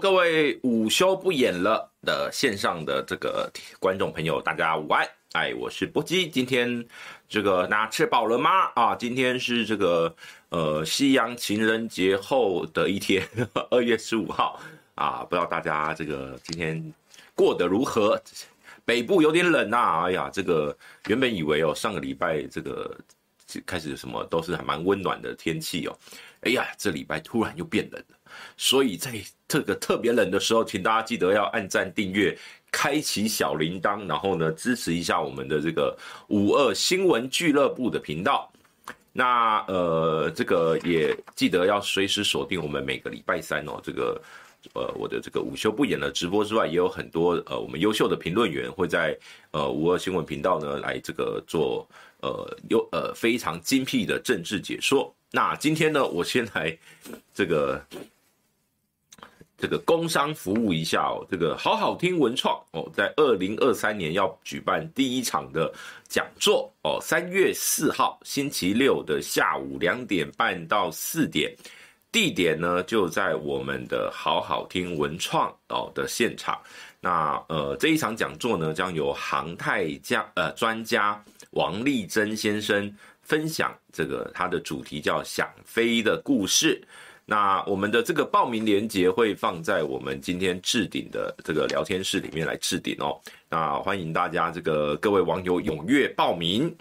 各位午休不演了的线上的这个观众朋友，大家午安！哎，我是波基，今天这个大家吃饱了吗？啊，今天是这个呃西洋情人节后的一天，二月十五号啊，不知道大家这个今天过得如何？北部有点冷啊，哎呀，这个原本以为哦，上个礼拜这个开始什么都是还蛮温暖的天气哦，哎呀，这礼拜突然又变冷了。所以在这个特别冷的时候，请大家记得要按赞、订阅、开启小铃铛，然后呢支持一下我们的这个五二新闻俱乐部的频道。那呃，这个也记得要随时锁定我们每个礼拜三哦，这个呃我的这个午休不演的直播之外，也有很多呃我们优秀的评论员会在呃五二新闻频道呢来这个做呃优呃非常精辟的政治解说。那今天呢，我先来这个。这个工商服务一下哦，这个好好听文创哦，在二零二三年要举办第一场的讲座哦，三月四号星期六的下午两点半到四点，地点呢就在我们的好好听文创哦的现场。那呃这一场讲座呢，将由航太家呃专家王立珍先生分享，这个他的主题叫想飞的故事。那我们的这个报名链接会放在我们今天置顶的这个聊天室里面来置顶哦。那欢迎大家这个各位网友踊跃报名。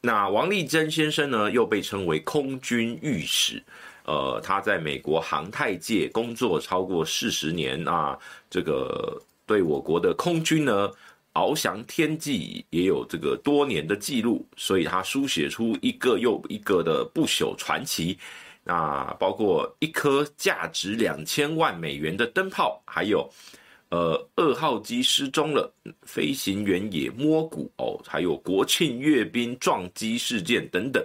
那王立珍先生呢，又被称为空军御史，呃，他在美国航太界工作超过四十年啊，这个对我国的空军呢翱翔天际也有这个多年的记录，所以他书写出一个又一个的不朽传奇。那包括一颗价值两千万美元的灯泡，还有，呃，二号机失踪了，飞行员也摸骨哦，还有国庆阅兵撞击事件等等。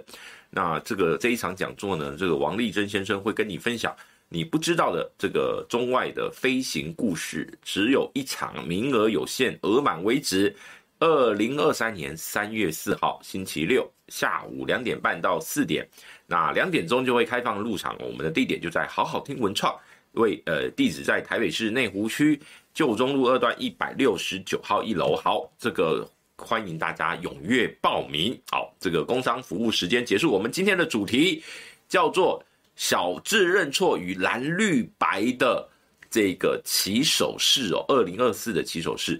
那这个这一场讲座呢，这个王立珍先生会跟你分享你不知道的这个中外的飞行故事，只有一场，名额有限，额满为止。二零二三年三月四号星期六下午两点半到四点。那两点钟就会开放入场，我们的地点就在好好听文创，为呃地址在台北市内湖区旧中路二段一百六十九号一楼。好，这个欢迎大家踊跃报名。好，这个工商服务时间结束，我们今天的主题叫做小智认错与蓝绿白的这个起手式哦，二零二四的起手式。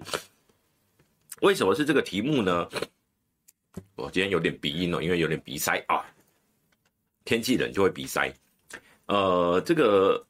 为什么是这个题目呢？我今天有点鼻音哦，因为有点鼻塞啊。天气冷就会鼻塞，呃，这个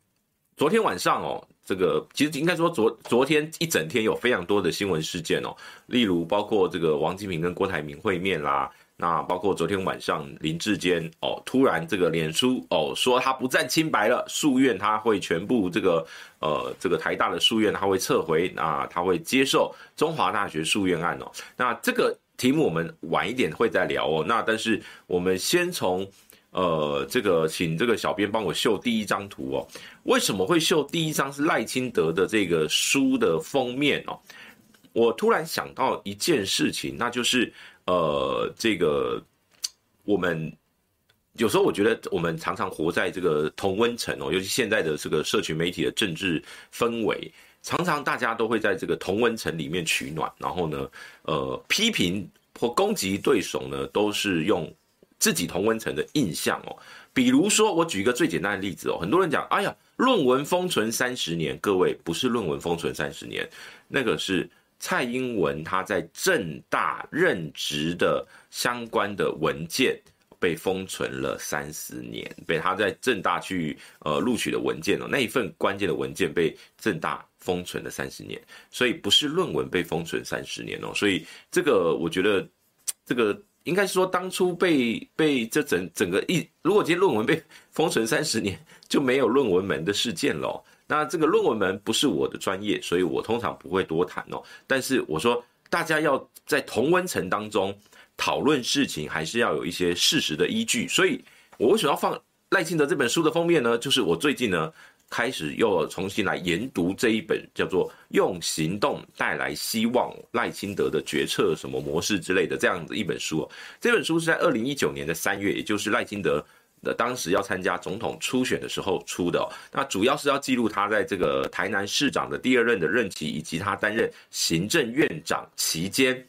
昨天晚上哦，这个其实应该说昨昨天一整天有非常多的新闻事件哦，例如包括这个王金平跟郭台铭会面啦，那包括昨天晚上林志坚哦，突然这个脸书哦说他不战清白了，诉愿他会全部这个呃这个台大的诉愿他会撤回，那他会接受中华大学诉愿案哦，那这个题目我们晚一点会再聊哦，那但是我们先从。呃，这个请这个小编帮我秀第一张图哦。为什么会秀第一张是赖清德的这个书的封面哦？我突然想到一件事情，那就是呃，这个我们有时候我觉得我们常常活在这个同温层哦，尤其现在的这个社群媒体的政治氛围，常常大家都会在这个同温层里面取暖，然后呢，呃，批评或攻击对手呢，都是用。自己同温层的印象哦，比如说我举一个最简单的例子哦，很多人讲，哎呀，论文封存三十年，各位不是论文封存三十年，那个是蔡英文他在政大任职的相关的文件被封存了三十年，被他在政大去呃录取的文件哦，那一份关键的文件被政大封存了三十年，所以不是论文被封存三十年哦，所以这个我觉得这个。应该是说，当初被被这整整个一，如果今天论文被 封存三十年，就没有论文门的事件了。那这个论文门不是我的专业，所以我通常不会多谈哦。但是我说，大家要在同温层当中讨论事情，还是要有一些事实的依据。所以我为什么要放赖清德这本书的封面呢？就是我最近呢。开始又重新来研读这一本叫做《用行动带来希望》赖清德的决策什么模式之类的这样子一本书。这本书是在二零一九年的三月，也就是赖清德的当时要参加总统初选的时候出的，那主要是要记录他在这个台南市长的第二任的任期，以及他担任行政院长期间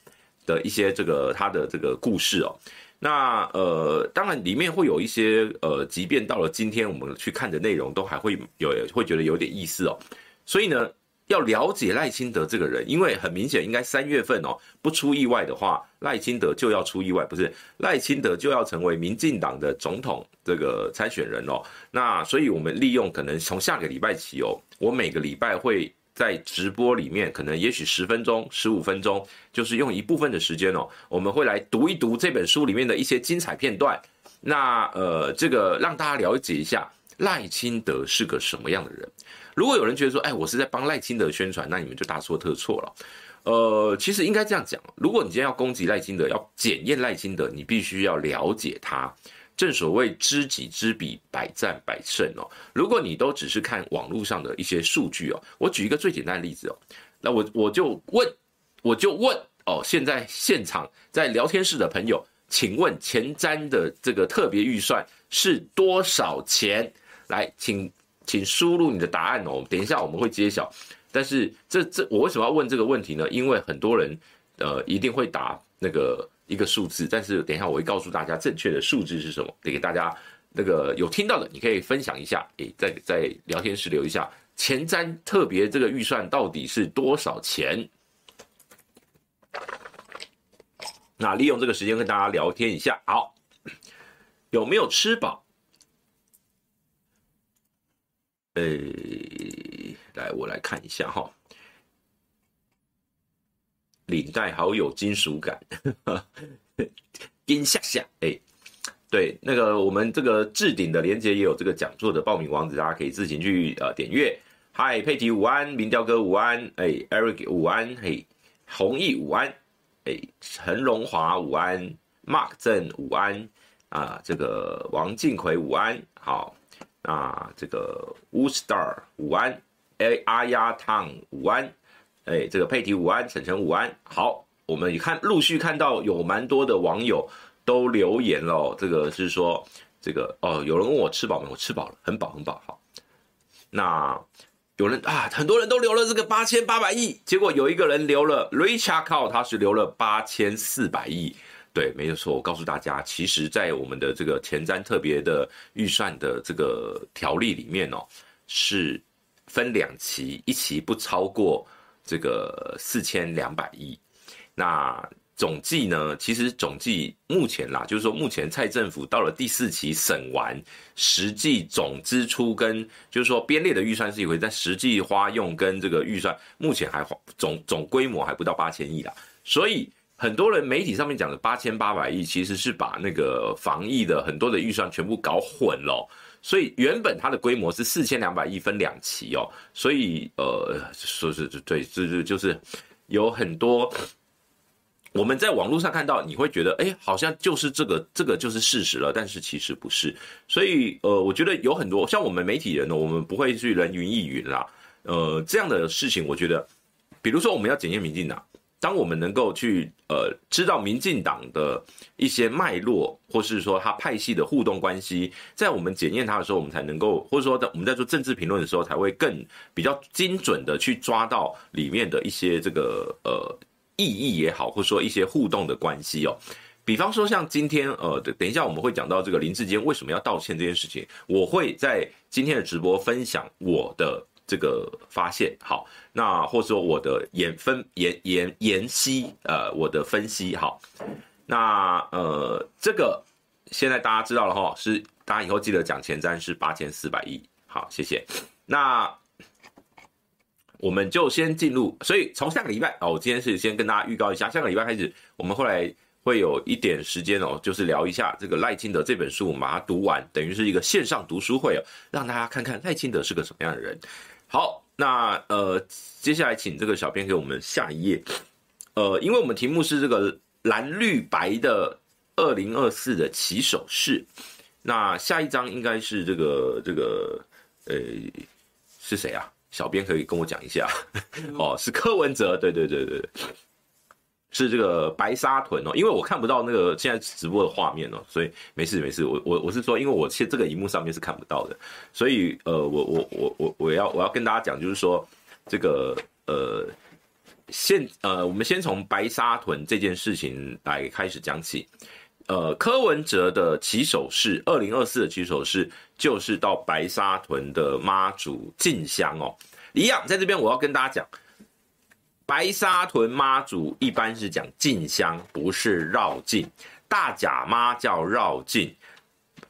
的一些这个他的这个故事哦。那呃，当然里面会有一些呃，即便到了今天我们去看的内容，都还会有会觉得有点意思哦。所以呢。要了解赖清德这个人，因为很明显，应该三月份哦，不出意外的话，赖清德就要出意外，不是赖清德就要成为民进党的总统这个参选人哦。那所以我们利用可能从下个礼拜起哦，我每个礼拜会在直播里面，可能也许十分钟、十五分钟，就是用一部分的时间哦，我们会来读一读这本书里面的一些精彩片段。那呃，这个让大家了解一下赖清德是个什么样的人。如果有人觉得说，哎，我是在帮赖清德宣传，那你们就大错特错了。呃，其实应该这样讲，如果你今天要攻击赖清德，要检验赖清德，你必须要了解他。正所谓知己知彼，百战百胜哦。如果你都只是看网络上的一些数据哦，我举一个最简单的例子哦，那我我就问，我就问哦，现在现场在聊天室的朋友，请问前瞻的这个特别预算是多少钱？来，请。请输入你的答案哦，等一下我们会揭晓。但是这这我为什么要问这个问题呢？因为很多人呃一定会答那个一个数字，但是等一下我会告诉大家正确的数字是什么，得给大家那个有听到的，你可以分享一下，诶，在在聊天室留一下前瞻特别这个预算到底是多少钱？那利用这个时间跟大家聊天一下，好，有没有吃饱？呃，来，我来看一下哈，领带好有金属感，金下下，哎，对，那个我们这个置顶的连接也有这个讲座的报名网址，大家可以自行去呃点阅。嗨，佩奇午安，民调哥午安，哎，Eric 午安，嘿，弘毅午安，哎，陈荣华午安，Mark 郑午安，啊，这个王敬奎午安，好。啊，这个 Woostar 午安，哎，阿丫烫午安，哎，这个佩提午安，晨晨午安，好，我们看陆续看到有蛮多的网友都留言了，这个是说这个哦，有人问我吃饱没？我吃饱了，很饱很饱。好，那有人啊，很多人都留了这个八千八百亿，结果有一个人留了 Richard Cow，他是留了八千四百亿。对，没有错。我告诉大家，其实，在我们的这个前瞻特别的预算的这个条例里面哦，是分两期，一期不超过这个四千两百亿。那总计呢，其实总计目前啦，就是说目前蔡政府到了第四期审完，实际总支出跟就是说编列的预算是一回，但实际花用跟这个预算目前还总总规模还不到八千亿啦，所以。很多人媒体上面讲的八千八百亿，其实是把那个防疫的很多的预算全部搞混了。所以原本它的规模是四千两百亿分两期哦。所以呃，说是对，就是就是有很多我们在网络上看到，你会觉得哎，好像就是这个这个就是事实了，但是其实不是。所以呃，我觉得有很多像我们媒体人呢，我们不会去人云亦云啦。呃，这样的事情，我觉得，比如说我们要检验民进党。当我们能够去呃知道民进党的一些脉络，或是说他派系的互动关系，在我们检验他的时候，我们才能够，或者说在我们在做政治评论的时候，才会更比较精准的去抓到里面的一些这个呃意义也好，或者说一些互动的关系哦。比方说像今天呃，等一下我们会讲到这个林志坚为什么要道歉这件事情，我会在今天的直播分享我的。这个发现好，那或者说我的研分研研研析，呃，我的分析好，那呃，这个现在大家知道了哈，是大家以后记得讲前瞻是八千四百亿，好，谢谢。那我们就先进入，所以从下个礼拜哦，我今天是先跟大家预告一下，下个礼拜开始，我们后来会有一点时间哦，就是聊一下这个赖清德这本书，我们把它读完，等于是一个线上读书会哦，让大家看看赖清德是个什么样的人。好，那呃，接下来请这个小编给我们下一页，呃，因为我们题目是这个蓝绿白的二零二四的起手式，那下一张应该是这个这个呃是谁啊？小编可以跟我讲一下 哦，是柯文哲，对对对对。是这个白沙屯哦，因为我看不到那个现在直播的画面哦，所以没事没事，我我我是说，因为我现这个荧幕上面是看不到的，所以呃，我我我我我要我要跟大家讲，就是说这个呃，现呃，我们先从白沙屯这件事情来开始讲起。呃，柯文哲的起手式，二零二四的起手式就是到白沙屯的妈祖进香哦。一样，在这边我要跟大家讲。白沙屯妈祖一般是讲进香，不是绕境。大甲妈叫绕境，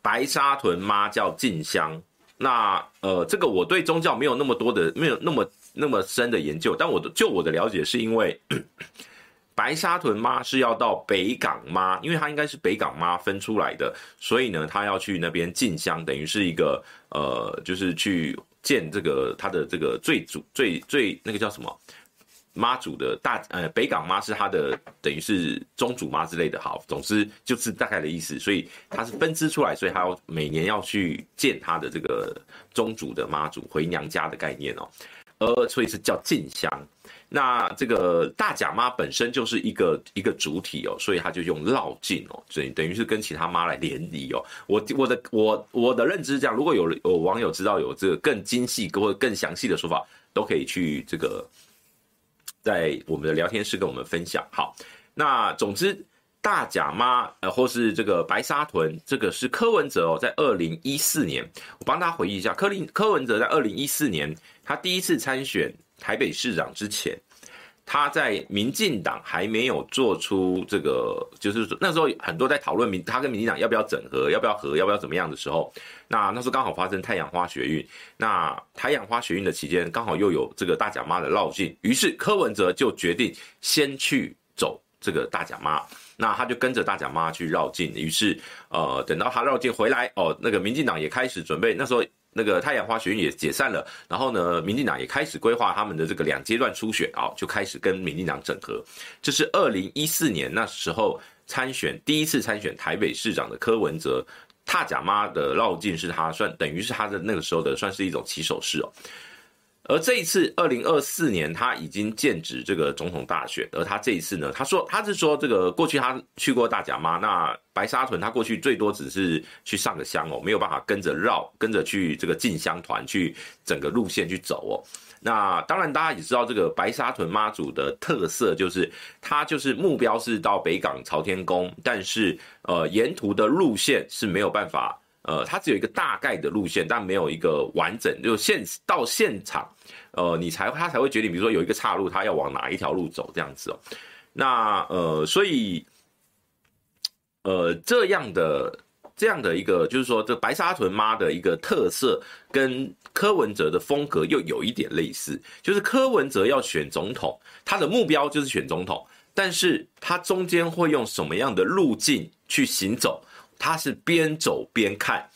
白沙屯妈叫进香。那呃，这个我对宗教没有那么多的，没有那么那么深的研究，但我的就我的了解，是因为 白沙屯妈是要到北港妈，因为它应该是北港妈分出来的，所以呢，他要去那边进香，等于是一个呃，就是去见这个他的这个最主最最那个叫什么？妈祖的大呃北港妈是他的等于是宗主妈之类的，好，总之就是大概的意思，所以他是分支出来，所以他要每年要去见他的这个宗主的妈祖回娘家的概念哦，呃，所以是叫进香。那这个大甲妈本身就是一个一个主体哦，所以他就用绕境哦，所以等于是跟其他妈来联谊哦。我我的我我的认知是这样，如果有有网友知道有这个更精细或者更详细的说法，都可以去这个。在我们的聊天室跟我们分享。好，那总之大甲妈呃，或是这个白沙屯，这个是柯文哲哦，在二零一四年，我帮他回忆一下，柯林柯文哲在二零一四年他第一次参选台北市长之前。他在民进党还没有做出这个，就是那时候很多在讨论民，他跟民进党要不要整合，要不要合，要不要怎么样的时候，那那时候刚好发生太阳花学运，那太阳花学运的期间刚好又有这个大甲妈的绕境，于是柯文哲就决定先去走这个大甲妈，那他就跟着大甲妈去绕境，于是呃等到他绕境回来哦，那个民进党也开始准备，那时候。那个太阳花学院也解散了，然后呢，民进党也开始规划他们的这个两阶段初选啊，就开始跟民进党整合。这是二零一四年那时候参选第一次参选台北市长的柯文哲，踏假妈的绕境是他算等于是他的那个时候的算是一种起手式哦。而这一次，二零二四年他已经剑指这个总统大选，而他这一次呢，他说他是说这个过去他去过大甲妈，那白沙屯他过去最多只是去上个香哦，没有办法跟着绕，跟着去这个进香团去整个路线去走哦。那当然大家也知道这个白沙屯妈祖的特色就是，他就是目标是到北港朝天宫，但是呃沿途的路线是没有办法。呃，它只有一个大概的路线，但没有一个完整。就现到现场，呃，你才他才会决定，比如说有一个岔路，他要往哪一条路走这样子哦。那呃，所以呃，这样的这样的一个，就是说，这白沙屯妈的一个特色，跟柯文哲的风格又有一点类似。就是柯文哲要选总统，他的目标就是选总统，但是他中间会用什么样的路径去行走？他是边走边看，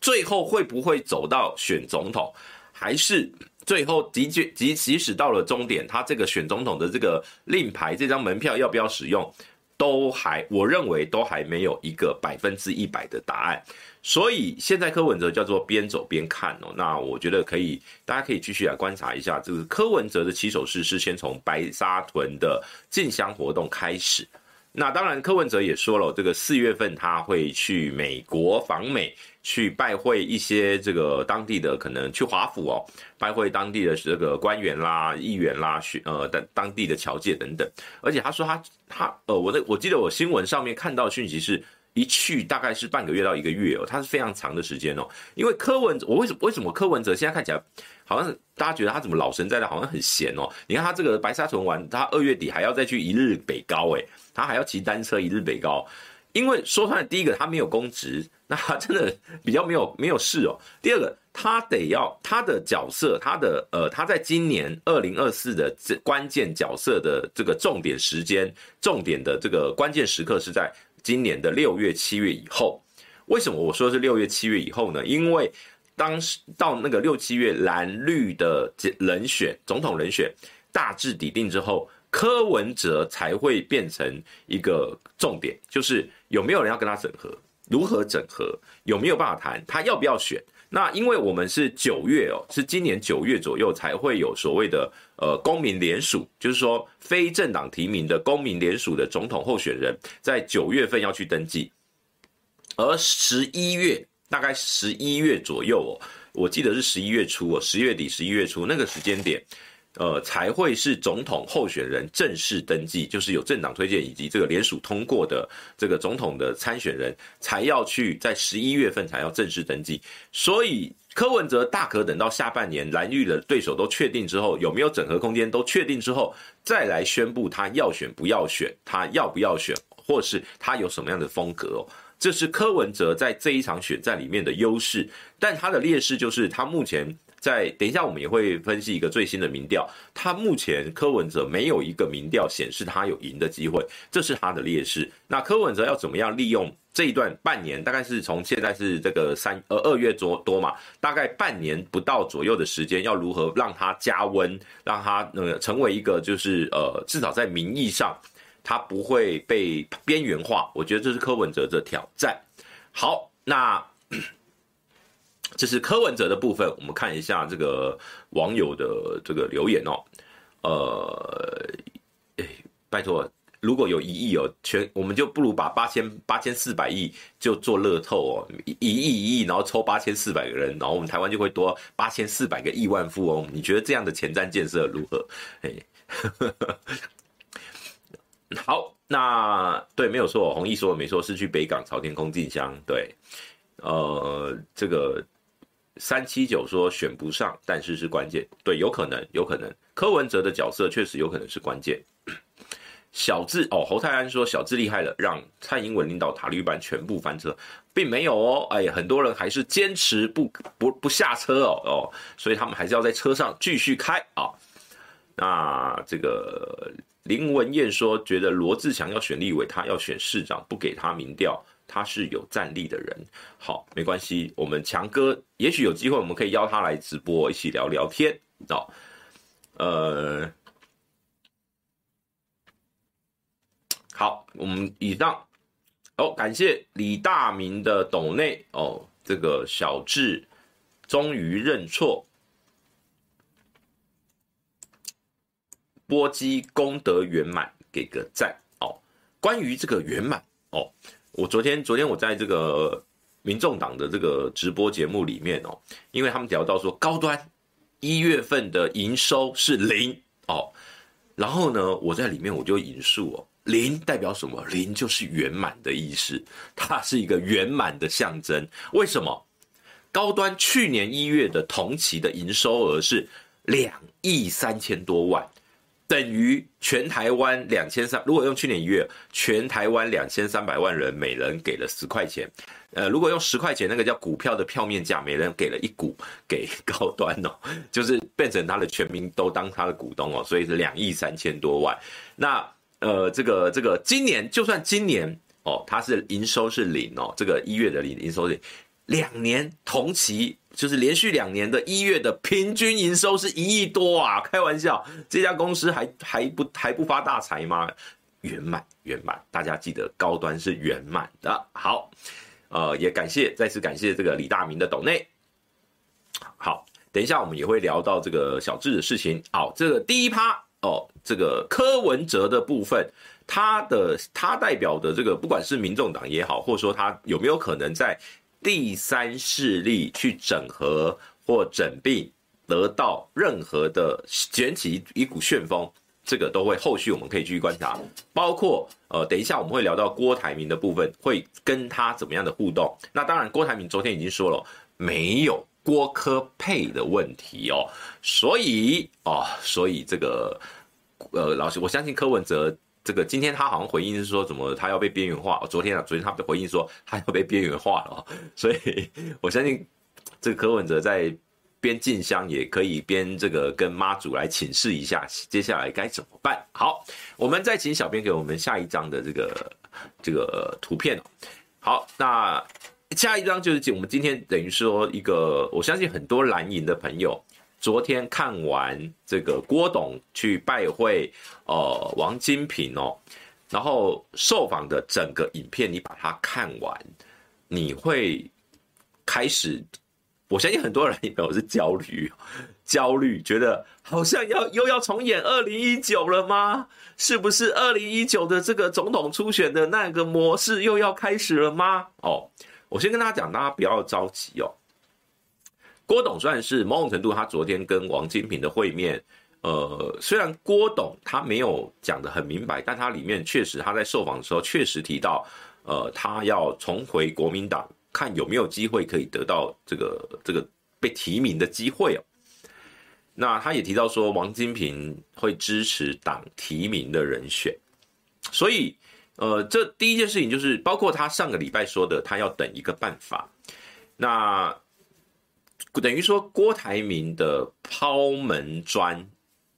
最后会不会走到选总统，还是最后即即即使到了终点，他这个选总统的这个令牌这张门票要不要使用，都还我认为都还没有一个百分之一百的答案。所以现在柯文哲叫做边走边看哦，那我觉得可以，大家可以继续来观察一下，这个柯文哲的起手式是先从白沙屯的进香活动开始。那当然，柯文哲也说了，这个四月份他会去美国访美，去拜会一些这个当地的可能去华府哦，拜会当地的这个官员啦、议员啦，去呃当当地的侨界等等。而且他说他他呃，我的我记得我新闻上面看到讯息是一去大概是半个月到一个月哦，他是非常长的时间哦。因为柯文，我为什么为什么柯文哲现在看起来好像大家觉得他怎么老神在在，好像很闲哦？你看他这个白沙屯玩，他二月底还要再去一日北高诶。他还要骑单车一日北高，因为说穿了，第一个他没有公职，那真的比较没有没有事哦。第二个，他得要他的角色，他的呃，他在今年二零二四的这关键角色的这个重点时间、重点的这个关键时刻是在今年的六月、七月以后。为什么我说是六月、七月以后呢？因为当时到那个六七月蓝绿的人选总统人选大致底定之后。柯文哲才会变成一个重点，就是有没有人要跟他整合，如何整合，有没有办法谈，他要不要选，那因为我们是九月哦，是今年九月左右才会有所谓的呃公民联署，就是说非政党提名的公民联署的总统候选人，在九月份要去登记，而十一月大概十一月左右哦，我记得是十一月初哦，十月底十一月初那个时间点。呃，才会是总统候选人正式登记，就是有政党推荐以及这个联署通过的这个总统的参选人，才要去在十一月份才要正式登记。所以柯文哲大可等到下半年蓝绿的对手都确定之后，有没有整合空间都确定之后，再来宣布他要选不要选，他要不要选，或是他有什么样的风格哦。这是柯文哲在这一场选战里面的优势，但他的劣势就是他目前。在等一下，我们也会分析一个最新的民调。他目前柯文哲没有一个民调显示他有赢的机会，这是他的劣势。那柯文哲要怎么样利用这一段半年，大概是从现在是这个三呃二月多多嘛，大概半年不到左右的时间，要如何让他加温，让他呃成为一个就是呃至少在民意上他不会被边缘化。我觉得这是柯文哲的挑战。好，那。这是柯文哲的部分，我们看一下这个网友的这个留言哦。呃，哎，拜托，如果有一亿哦，全我们就不如把八千八千四百亿就做乐透哦，一亿一亿，然后抽八千四百个人，然后我们台湾就会多八千四百个亿万富翁。你觉得这样的前瞻建设如何？哎，好，那对，没有错，弘毅说的没错，是去北港朝天空进香。对，呃，这个。三七九说选不上，但是是关键，对，有可能，有可能。柯文哲的角色确实有可能是关键。小智哦，侯泰安说小智厉害了，让蔡英文领导塔绿班全部翻车，并没有哦，哎，很多人还是坚持不不不下车哦哦，所以他们还是要在车上继续开啊、那这个林文燕说，觉得罗志祥要选立委，他要选市长，不给他民调。他是有战力的人，好，没关系，我们强哥也许有机会，我们可以邀他来直播，一起聊聊天，哦，呃，好，我们以上，哦，感谢李大明的抖内，哦，这个小智终于认错，波基功德圆满，给个赞，哦，关于这个圆满，哦。我昨天，昨天我在这个民众党的这个直播节目里面哦，因为他们聊到说高端一月份的营收是零哦，然后呢，我在里面我就引述哦，零代表什么？零就是圆满的意思，它是一个圆满的象征。为什么？高端去年一月的同期的营收额是两亿三千多万。等于全台湾两千三，如果用去年一月，全台湾两千三百万人每人给了十块钱，呃，如果用十块钱，那个叫股票的票面价，每人给了一股给高端哦，就是变成他的全民都当他的股东哦，所以是两亿三千多万。那呃，这个这个今年就算今年哦，它是营收是零哦，这个一月的零营收是零，两年同期。就是连续两年的一月的平均营收是一亿多啊！开玩笑，这家公司还还不还不发大财吗？圆满圆满，大家记得高端是圆满的。好，呃，也感谢再次感谢这个李大明的抖内。好，等一下我们也会聊到这个小智的事情。好，这个第一趴哦，这个柯文哲的部分，他的他代表的这个不管是民众党也好，或者说他有没有可能在。第三势力去整合或整并，得到任何的卷起一股旋风，这个都会后续我们可以继续观察。包括呃，等一下我们会聊到郭台铭的部分，会跟他怎么样的互动。那当然，郭台铭昨天已经说了，没有郭科配的问题哦。所以哦，所以这个呃，老师，我相信柯文哲。这个今天他好像回应是说，怎么他要被边缘化？昨天啊，昨天他的回应说他要被边缘化了，所以我相信这个柯文哲在边进香也可以边这个跟妈祖来请示一下，接下来该怎么办？好，我们再请小编给我们下一张的这个这个图片。好，那下一张就是我们今天等于说一个，我相信很多蓝营的朋友。昨天看完这个郭董去拜会，呃，王金平哦，然后受访的整个影片，你把它看完，你会开始我相信很多人也有是焦虑，焦虑，觉得好像要又要重演二零一九了吗？是不是二零一九的这个总统初选的那个模式又要开始了吗？哦，我先跟大家讲，大家不要着急哦。郭董算是某种程度，他昨天跟王金平的会面，呃，虽然郭董他没有讲得很明白，但他里面确实他在受访的时候确实提到，呃，他要重回国民党。看有没有机会可以得到这个这个被提名的机会哦。那他也提到说，王金平会支持党提名的人选，所以呃，这第一件事情就是，包括他上个礼拜说的，他要等一个办法。那等于说，郭台铭的抛门砖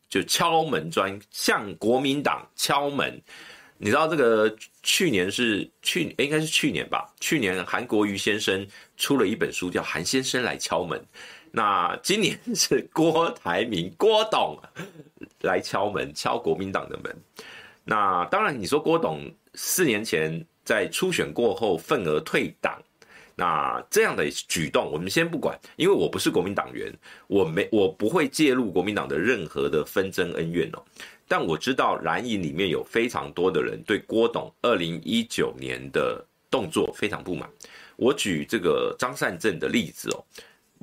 就敲门砖，向国民党敲门。你知道这个去年是去，应该是去年吧？去年韩国瑜先生出了一本书，叫《韩先生来敲门》。那今年是郭台铭郭董来敲门，敲国民党的门。那当然，你说郭董四年前在初选过后愤而退党，那这样的举动，我们先不管，因为我不是国民党员，我没我不会介入国民党的任何的纷争恩怨哦。但我知道蓝营里面有非常多的人对郭董二零一九年的动作非常不满。我举这个张善政的例子哦，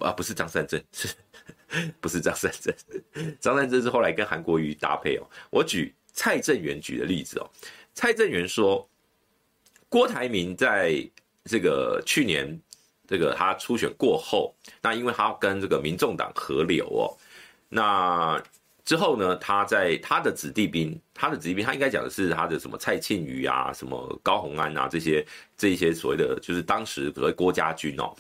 啊，不是张善政，是 不是张善政？张善政是后来跟韩国瑜搭配哦。我举蔡正元举的例子哦，蔡正元说，郭台铭在这个去年这个他初选过后，那因为他跟这个民众党合流哦，那。之后呢，他在他的子弟兵，他的子弟兵，他应该讲的是他的什么蔡庆瑜啊，什么高虹安啊，这些这些所谓的就是当时所谓郭家军哦，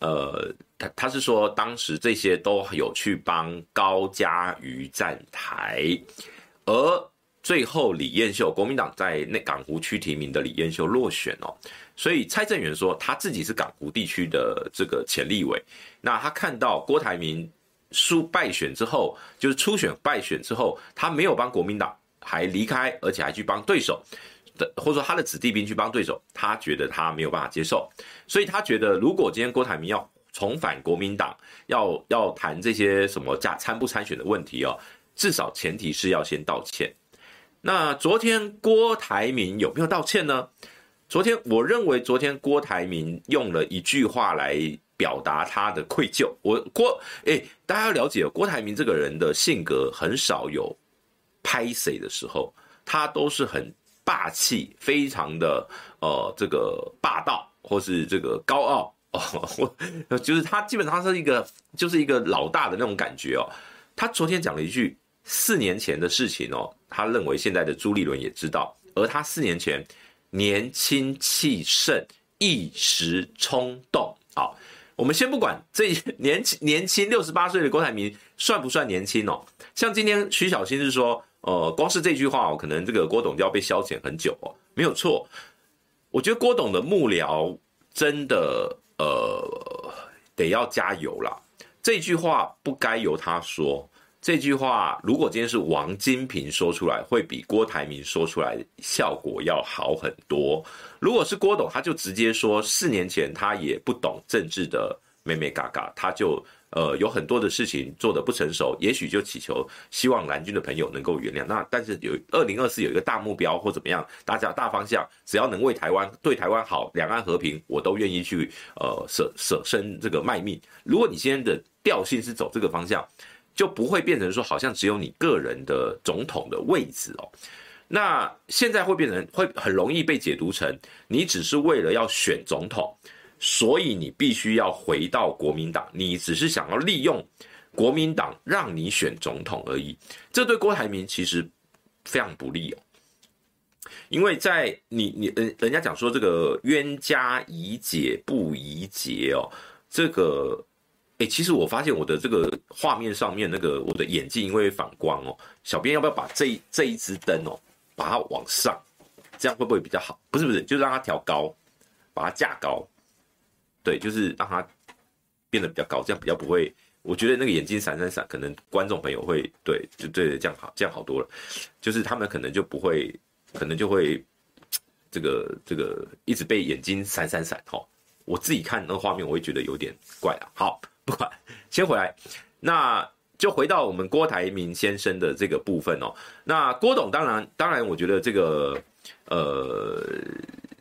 呃，他他是说当时这些都有去帮高嘉瑜站台，而最后李彦秀国民党在那港湖区提名的李彦秀落选哦，所以蔡正元说他自己是港湖地区的这个前立委，那他看到郭台铭。输败选之后，就是初选败选之后，他没有帮国民党，还离开，而且还去帮对手的，或者说他的子弟兵去帮对手，他觉得他没有办法接受，所以他觉得如果今天郭台铭要重返国民党，要要谈这些什么加参不参选的问题哦，至少前提是要先道歉。那昨天郭台铭有没有道歉呢？昨天我认为昨天郭台铭用了一句话来。表达他的愧疚。我郭哎，大家要了解郭台铭这个人的性格，很少有拍谁的时候，他都是很霸气，非常的呃这个霸道，或是这个高傲哦，就是他基本上是一个就是一个老大的那种感觉哦。他昨天讲了一句四年前的事情哦，他认为现在的朱立伦也知道，而他四年前年轻气盛，一时冲动好。我们先不管这 年轻年轻六十八岁的郭台铭算不算年轻哦？像今天徐小新是说，呃，光是这句话哦，可能这个郭董就要被消遣很久哦。没有错，我觉得郭董的幕僚真的呃得要加油啦。这句话不该由他说。这句话如果今天是王金平说出来，会比郭台铭说出来效果要好很多。如果是郭董，他就直接说四年前他也不懂政治的妹妹嘎嘎，他就呃有很多的事情做得不成熟，也许就祈求希望蓝军的朋友能够原谅。那但是有二零二四有一个大目标或怎么样，大家大方向，只要能为台湾对台湾好，两岸和平，我都愿意去呃舍舍身这个卖命。如果你今天的调性是走这个方向。就不会变成说好像只有你个人的总统的位置哦，那现在会变成会很容易被解读成你只是为了要选总统，所以你必须要回到国民党，你只是想要利用国民党让你选总统而已，这对郭台铭其实非常不利哦，因为在你你人人家讲说这个冤家宜解不宜结哦，这个。哎、欸，其实我发现我的这个画面上面那个我的眼镜因为反光哦，小编要不要把这这一支灯哦，把它往上，这样会不会比较好？不是不是，就让它调高，把它架高，对，就是让它变得比较高，这样比较不会。我觉得那个眼睛闪闪闪，可能观众朋友会对，就对，这样好，这样好多了。就是他们可能就不会，可能就会这个这个一直被眼睛闪闪闪哈。我自己看那个画面，我会觉得有点怪啊。好，不管，先回来，那就回到我们郭台铭先生的这个部分哦。那郭董当然，当然，我觉得这个，呃，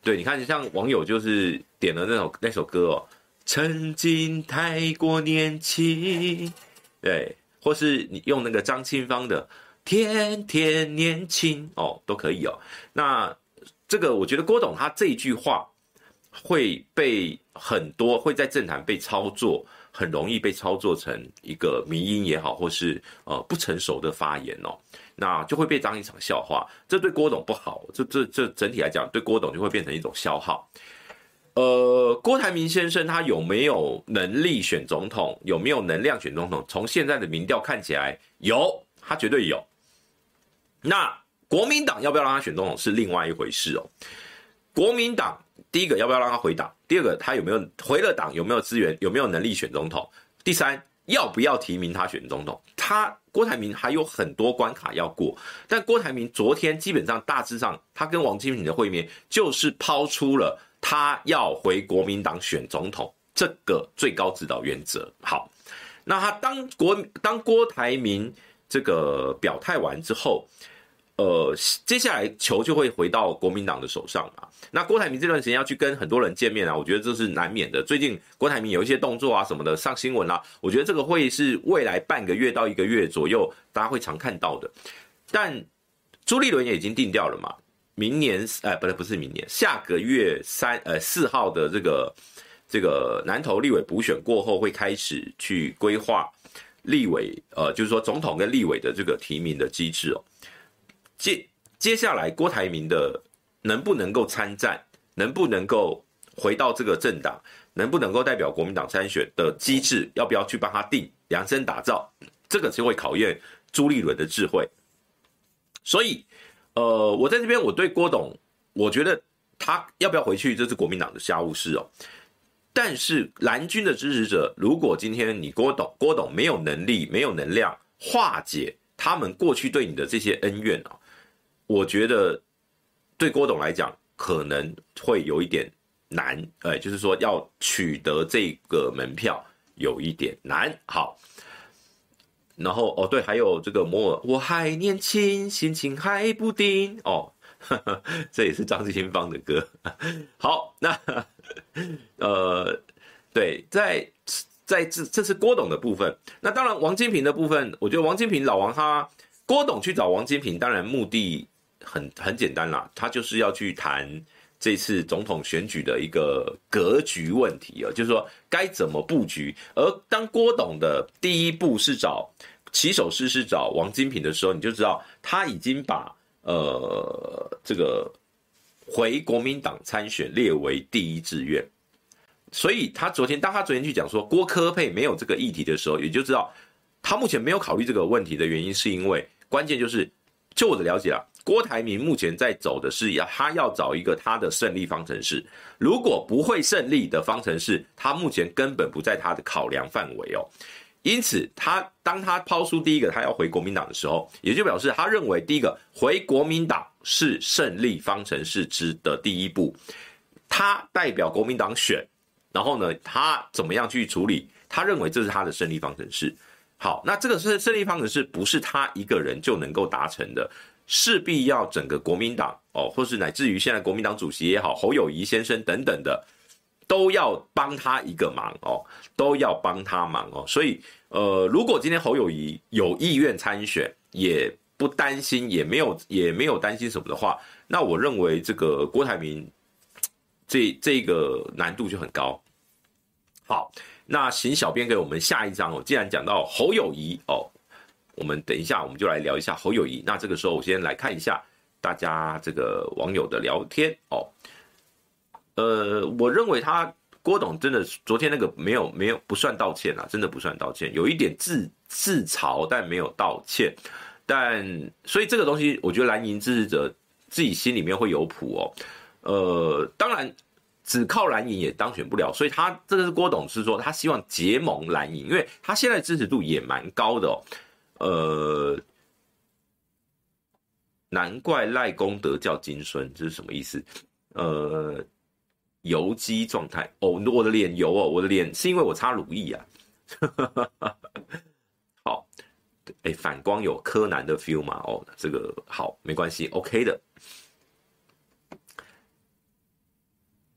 对，你看，像网友就是点了那首那首歌哦，曾经太过年轻，对，或是你用那个张清芳的天天年轻哦，都可以哦。那这个，我觉得郭董他这一句话。会被很多会在政坛被操作，很容易被操作成一个迷因也好，或是呃不成熟的发言哦，那就会被当一场笑话。这对郭董不好，这这这整体来讲，对郭董就会变成一种消耗。呃，郭台铭先生他有没有能力选总统？有没有能量选总统？从现在的民调看起来，有，他绝对有。那国民党要不要让他选总统是另外一回事哦。国民党。第一个要不要让他回党？第二个他有没有回了党？有没有资源？有没有能力选总统？第三要不要提名他选总统？他郭台铭还有很多关卡要过，但郭台铭昨天基本上大致上，他跟王金平的会面就是抛出了他要回国民党选总统这个最高指导原则。好，那他当国当郭台铭这个表态完之后。呃，接下来球就会回到国民党的手上嘛。那郭台铭这段时间要去跟很多人见面啊，我觉得这是难免的。最近郭台铭有一些动作啊什么的上新闻啊，我觉得这个会是未来半个月到一个月左右大家会常看到的。但朱立伦也已经定调了嘛，明年呃不对不是明年，下个月三呃四号的这个这个南投立委补选过后会开始去规划立委呃就是说总统跟立委的这个提名的机制哦。接接下来，郭台铭的能不能够参战，能不能够回到这个政党，能不能够代表国民党参选的机制，要不要去帮他定量身打造，这个就会考验朱立伦的智慧。所以，呃，我在这边，我对郭董，我觉得他要不要回去，这是国民党的家务事哦。但是蓝军的支持者，如果今天你郭董郭董没有能力、没有能量化解他们过去对你的这些恩怨啊。我觉得对郭董来讲可能会有一点难，哎，就是说要取得这个门票有一点难。好，然后哦对，还有这个摩尔，我还年轻，心情还不定哦呵呵，这也是张清芳的歌。好，那 呃，对，在在这这是郭董的部分。那当然，王金平的部分，我觉得王金平老王他郭董去找王金平，当然目的。很很简单啦，他就是要去谈这次总统选举的一个格局问题啊，就是说该怎么布局。而当郭董的第一步是找起手式是找王金平的时候，你就知道他已经把呃这个回国民党参选列为第一志愿。所以他昨天当他昨天去讲说郭科配没有这个议题的时候，也就知道他目前没有考虑这个问题的原因，是因为关键就是就我的了解啊。郭台铭目前在走的是要他要找一个他的胜利方程式，如果不会胜利的方程式，他目前根本不在他的考量范围哦。因此，他当他抛出第一个他要回国民党的时候，也就表示他认为第一个回国民党是胜利方程式之的第一步，他代表国民党选，然后呢，他怎么样去处理？他认为这是他的胜利方程式。好，那这个是胜利方程式，不是他一个人就能够达成的。势必要整个国民党哦，或是乃至于现在国民党主席也好，侯友宜先生等等的，都要帮他一个忙哦，都要帮他忙哦。所以，呃，如果今天侯友宜有意愿参选，也不担心，也没有也没有担心什么的话，那我认为这个郭台铭这这个难度就很高。好，那请小编给我们下一张哦。既然讲到侯友宜哦。我们等一下，我们就来聊一下侯友宜。那这个时候，我先来看一下大家这个网友的聊天哦。呃，我认为他郭董真的昨天那个没有没有不算道歉啊，真的不算道歉，有一点自自嘲，但没有道歉。但所以这个东西，我觉得蓝营支持者自己心里面会有谱哦。呃，当然只靠蓝营也当选不了，所以他这个是郭董是说他希望结盟蓝营，因为他现在支持度也蛮高的哦。呃，难怪赖功德叫金孙，这是什么意思？呃，油肌状态哦，我的脸油哦，我的脸是因为我擦乳液啊。好，哎、反光有柯南的 feel 嘛？哦，这个好，没关系，OK 的。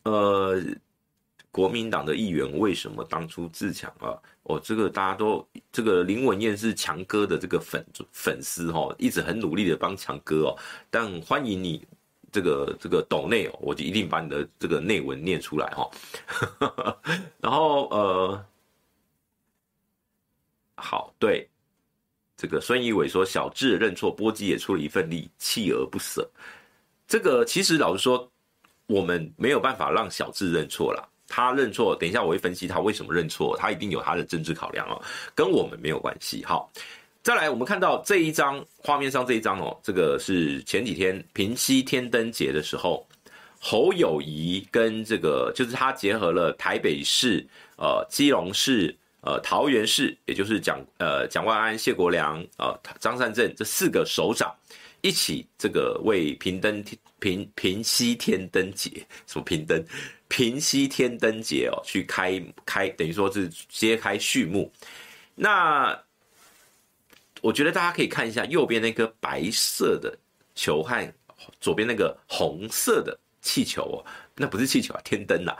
呃，国民党的议员为什么当初自强啊？哦，这个大家都这个林文彦是强哥的这个粉粉丝哦，一直很努力的帮强哥哦，但欢迎你。这个这个抖内哦，我就一定把你的这个内文念出来哈。然后呃，好，对，这个孙义伟说小智认错，波基也出了一份力，锲而不舍。这个其实老实说，我们没有办法让小智认错了。他认错，等一下我会分析他为什么认错，他一定有他的政治考量哦，跟我们没有关系。好。再来，我们看到这一张画面上这一张哦，这个是前几天平溪天灯节的时候，侯友宜跟这个就是他结合了台北市、呃基隆市、呃桃园市，也就是蒋呃蒋万安、谢国良、呃张善政这四个首长一起这个为平灯平平溪天灯节什么平灯平溪天灯节哦去开开等于说是揭开序幕，那。我觉得大家可以看一下右边那颗白色的球和左边那个红色的气球哦，那不是气球啊，天灯啊，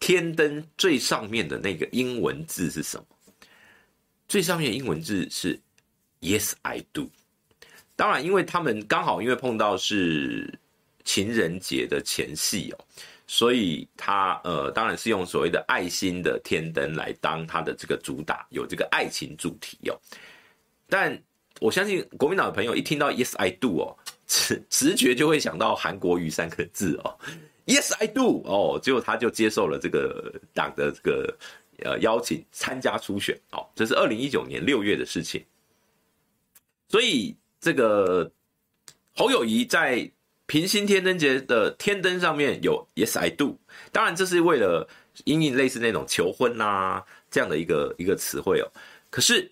天灯最上面的那个英文字是什么？最上面的英文字是 Yes I do。当然，因为他们刚好因为碰到是情人节的前夕哦，所以他呃当然是用所谓的爱心的天灯来当他的这个主打，有这个爱情主题哦。但我相信国民党的朋友一听到 Yes I do 哦，直直觉就会想到韩国瑜三个字哦，Yes I do 哦，结果他就接受了这个党的这个呃邀请参加初选哦，这是二零一九年六月的事情。所以这个侯友宜在平心天灯节的天灯上面有 Yes I do，当然这是为了因应类似那种求婚啊这样的一个一个词汇哦，可是。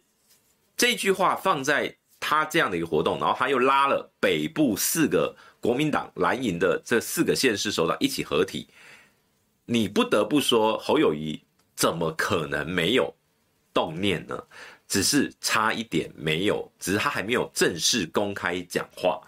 这句话放在他这样的一个活动，然后他又拉了北部四个国民党蓝营的这四个县市首长一起合体，你不得不说侯友谊怎么可能没有动念呢？只是差一点没有，只是他还没有正式公开讲话。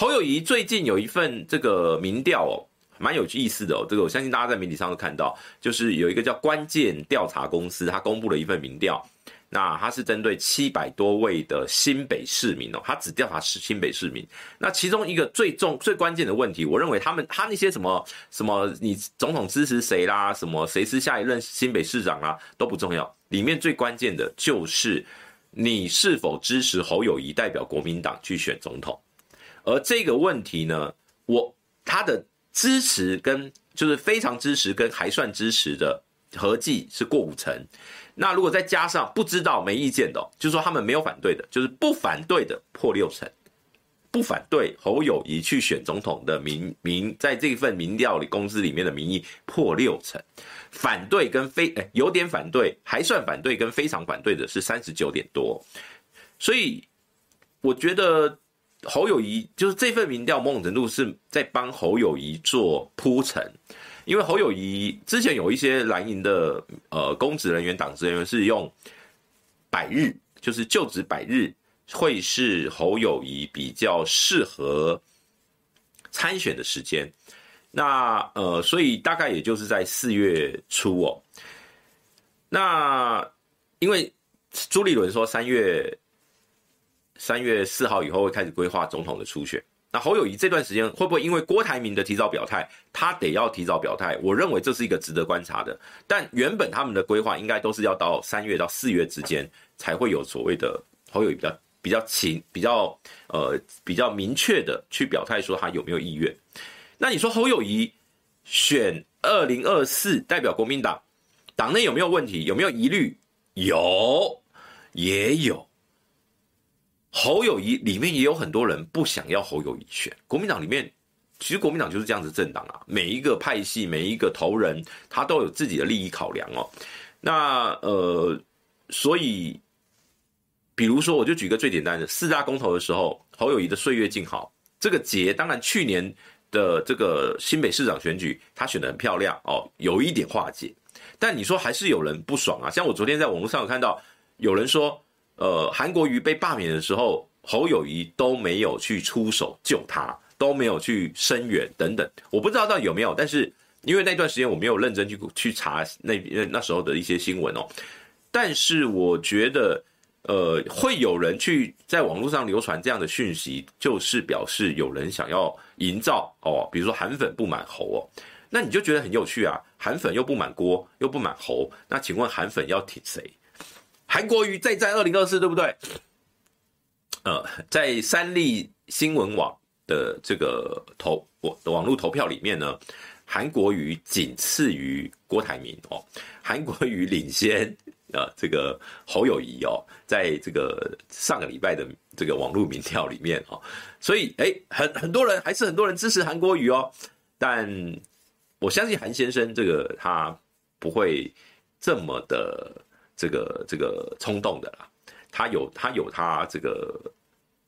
侯友宜最近有一份这个民调哦，蛮有意思的哦，这个我相信大家在媒体上都看到，就是有一个叫关键调查公司，他公布了一份民调。那他是针对七百多位的新北市民哦，他只调查是新北市民。那其中一个最重、最关键的问题，我认为他们他那些什么什么，你总统支持谁啦，什么谁是下一任新北市长啦，都不重要。里面最关键的就是你是否支持侯友宜代表国民党去选总统。而这个问题呢，我他的支持跟就是非常支持跟还算支持的合计是过五成。那如果再加上不知道、没意见的，就是说他们没有反对的，就是不反对的破六成，不反对侯友宜去选总统的民民，在这份民调里公司里面的民意破六成，反对跟非哎有点反对，还算反对跟非常反对的是三十九点多，所以我觉得侯友宜就是这份民调某种程度是在帮侯友宜做铺陈。因为侯友宜之前有一些蓝营的呃公职人员、党职人员是用百日，就是就职百日，会是侯友宜比较适合参选的时间。那呃，所以大概也就是在四月初哦。那因为朱立伦说三月三月四号以后会开始规划总统的初选。那侯友宜这段时间会不会因为郭台铭的提早表态，他得要提早表态？我认为这是一个值得观察的。但原本他们的规划应该都是要到三月到四月之间才会有所谓的侯友宜比较比较勤比较呃比较明确的去表态说他有没有意愿。那你说侯友宜选二零二四代表国民党，党内有没有问题？有没有疑虑？有，也有。侯友宜里面也有很多人不想要侯友宜选，国民党里面其实国民党就是这样子政党啊，每一个派系每一个头人他都有自己的利益考量哦。那呃，所以比如说我就举个最简单的四大公投的时候，侯友谊的岁月静好这个节，当然去年的这个新北市长选举，他选的很漂亮哦，有一点化解。但你说还是有人不爽啊？像我昨天在网络上有看到有人说，呃，韩国瑜被罢免的时候，侯友谊都没有去出手救他，都没有去声援等等。我不知道到底有没有，但是因为那段时间我没有认真去去查那那时候的一些新闻哦。但是我觉得，呃，会有人去在网络上流传这样的讯息，就是表示有人想要营造哦，比如说韩粉不满侯哦。那你就觉得很有趣啊，韩粉又不满郭，又不满侯，那请问韩粉要挺谁？韩国瑜再战二零二四，对不对？呃，在三立新闻网的这个投网网络投票里面呢，韩国瑜仅次于郭台铭哦，韩国瑜领先呃这个侯友谊哦，在这个上个礼拜的这个网络民调里面哦，所以哎，很很多人还是很多人支持韩国瑜哦，但。我相信韩先生这个他不会这么的这个这个冲动的啦，他有他有他这个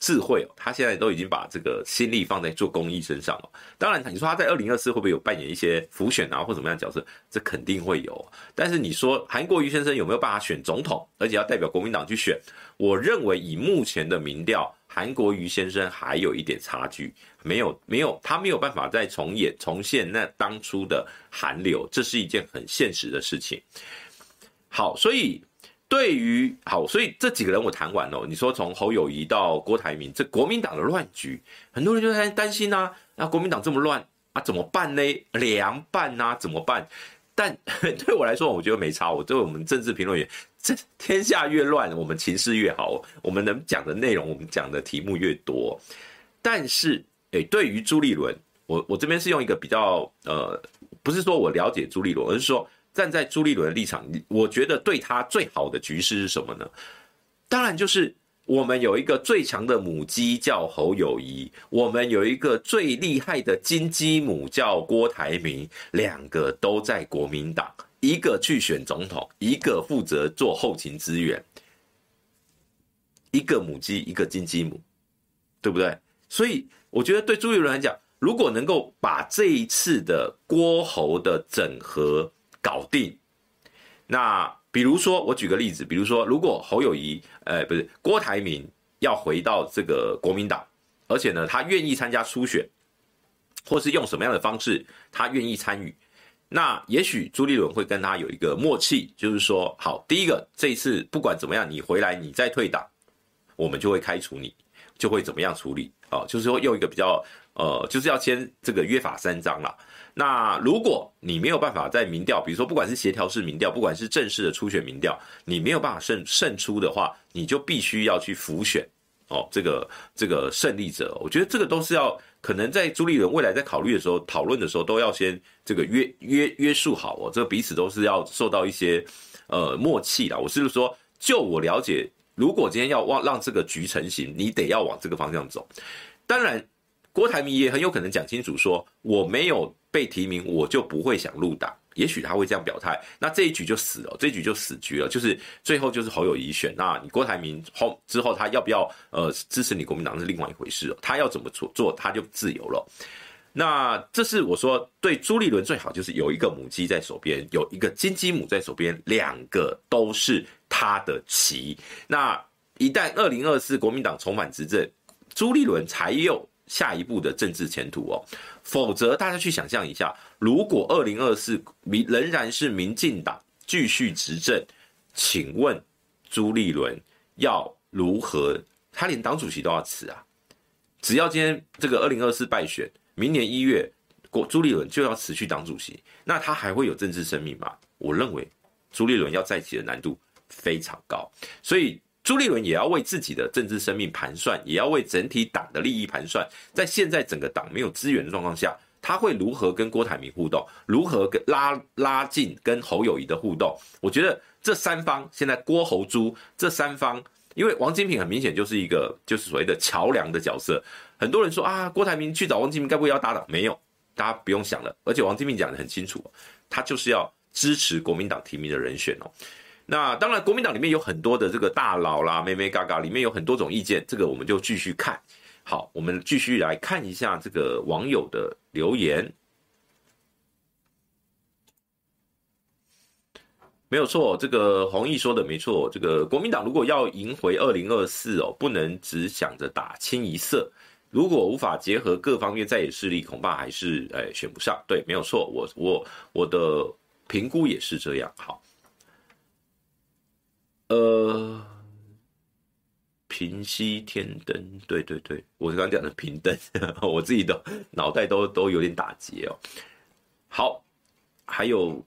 智慧，他现在都已经把这个心力放在做公益身上了。当然，你说他在二零二四会不会有扮演一些辅选啊或怎么样角色？这肯定会有。但是你说韩国瑜先生有没有办法选总统，而且要代表国民党去选？我认为以目前的民调，韩国瑜先生还有一点差距。没有，没有，他没有办法再重演、重现那当初的韩流，这是一件很现实的事情。好，所以对于好，所以这几个人我谈完了。你说从侯友宜到郭台铭，这国民党的乱局，很多人就在担心啊，那国民党这么乱啊，怎么办呢？凉拌啊，怎么办？但 对我来说，我觉得没差。我作为我们政治评论员，这天下越乱，我们情势越好，我们能讲的内容，我们讲的题目越多。但是。诶，对于朱立伦，我我这边是用一个比较呃，不是说我了解朱立伦，而是说站在朱立伦的立场，我觉得对他最好的局势是什么呢？当然就是我们有一个最强的母鸡叫侯友谊，我们有一个最厉害的金鸡母叫郭台铭，两个都在国民党，一个去选总统，一个负责做后勤支援，一个母鸡，一个金鸡母，对不对？所以。我觉得对朱立伦来讲，如果能够把这一次的郭侯的整合搞定，那比如说我举个例子，比如说如果侯友宜，呃，不是郭台铭要回到这个国民党，而且呢他愿意参加初选，或是用什么样的方式他愿意参与，那也许朱立伦会跟他有一个默契，就是说，好，第一个这一次不管怎么样，你回来你再退党，我们就会开除你，就会怎么样处理。哦，就是说用一个比较，呃，就是要签这个约法三章啦。那如果你没有办法在民调，比如说不管是协调式民调，不管是正式的初选民调，你没有办法胜胜出的话，你就必须要去浮选哦，这个这个胜利者。我觉得这个都是要可能在朱立伦未来在考虑的时候，讨论的时候都要先这个约约约束好哦，这个彼此都是要受到一些呃默契啦。我是说，就我了解。如果今天要往让这个局成型，你得要往这个方向走。当然，郭台铭也很有可能讲清楚说，我没有被提名，我就不会想入党。也许他会这样表态，那这一局就死了，这一局就死局了。就是最后就是侯友宜选，那你郭台铭后之后他要不要呃支持你国民党是另外一回事了。他要怎么做做他就自由了。那这是我说对朱立伦最好就是有一个母鸡在手边，有一个金鸡母在手边，两个都是。他的棋，那一旦二零二四国民党重返执政，朱立伦才有下一步的政治前途哦。否则，大家去想象一下，如果二零二四民仍然是民进党继续执政，请问朱立伦要如何？他连党主席都要辞啊！只要今天这个二零二四败选，明年一月国朱立伦就要辞去党主席，那他还会有政治生命吗？我认为朱立伦要再起的难度。非常高，所以朱立伦也要为自己的政治生命盘算，也要为整体党的利益盘算。在现在整个党没有资源的状况下，他会如何跟郭台铭互动？如何跟拉拉近跟侯友宜的互动？我觉得这三方现在郭侯朱这三方，因为王金平很明显就是一个就是所谓的桥梁的角色。很多人说啊，郭台铭去找王金平，该不会要搭档？没有，大家不用想了。而且王金平讲得很清楚，他就是要支持国民党提名的人选哦。那当然，国民党里面有很多的这个大佬啦，妹妹嘎嘎，里面有很多种意见，这个我们就继续看。好，我们继续来看一下这个网友的留言。没有错，这个弘毅说的没错。这个国民党如果要赢回二零二四哦，不能只想着打清一色。如果无法结合各方面在野势力，恐怕还是哎选不上。对，没有错，我我我的评估也是这样。好，呃，平息天灯，对对对，我刚刚讲的平灯，我自己的脑袋都都有点打结哦。好，还有。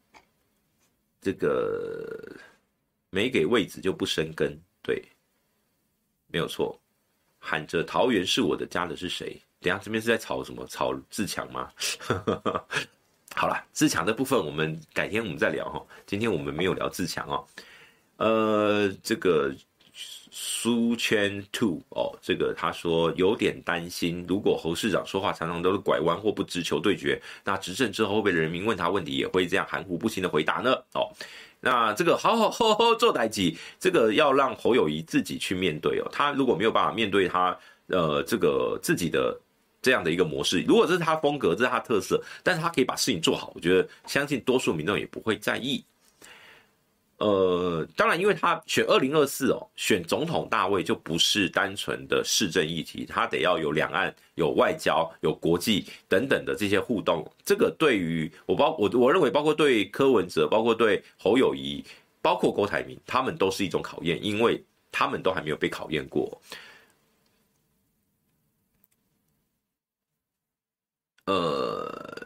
这个没给位置就不生根，对，没有错。喊着桃园是我的家的是谁？等下这边是在吵什么？吵自强吗？好了，自强的部分我们改天我们再聊哈。今天我们没有聊自强哦。呃，这个。苏圈 two 哦，这个他说有点担心，如果侯市长说话常常都是拐弯或不直球对决，那执政之后会不会人民问他问题也会这样含糊不清的回答呢？哦，那这个好好好好做代志，这个要让侯友谊自己去面对哦。他如果没有办法面对他呃这个自己的这样的一个模式，如果这是他风格，这是他特色，但是他可以把事情做好，我觉得相信多数民众也不会在意。呃，当然，因为他选二零二四哦，选总统大位就不是单纯的市政议题，他得要有两岸、有外交、有国际等等的这些互动。这个对于我包我我认为，包括对柯文哲，包括对侯友谊，包括郭台铭，他们都是一种考验，因为他们都还没有被考验过。呃。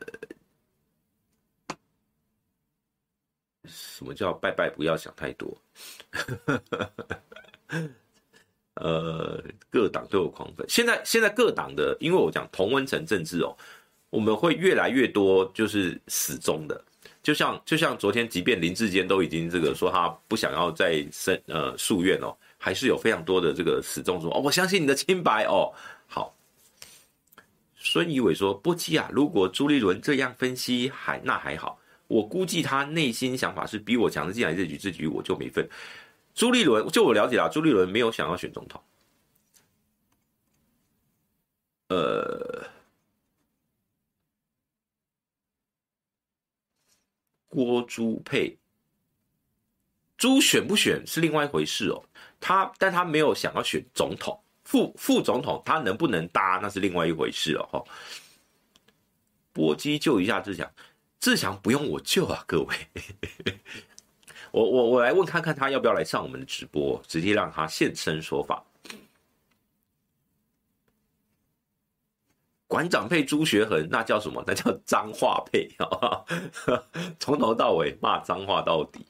什么叫拜拜？不要想太多。呃，各党都有狂粉。现在现在各党的，因为我讲同温层政治哦，我们会越来越多就是死忠的。就像就像昨天，即便林志坚都已经这个说他不想要再申呃诉愿哦，还是有非常多的这个死忠说哦，我相信你的清白哦。好，孙怡伟说不急啊，如果朱立伦这样分析还那还好。我估计他内心想法是比我强的，进来这局这局我就没份。朱立伦，就我了解了，朱立伦没有想要选总统。呃，郭朱配，朱选不选是另外一回事哦。他，但他没有想要选总统，副副总统他能不能搭那是另外一回事了哈。波基救一下志强。志强不用我救啊，各位，我我我来问看看他要不要来上我们的直播，直接让他现身说法。馆长配朱学恒，那叫什么？那叫脏话配，从头到尾骂脏话到底，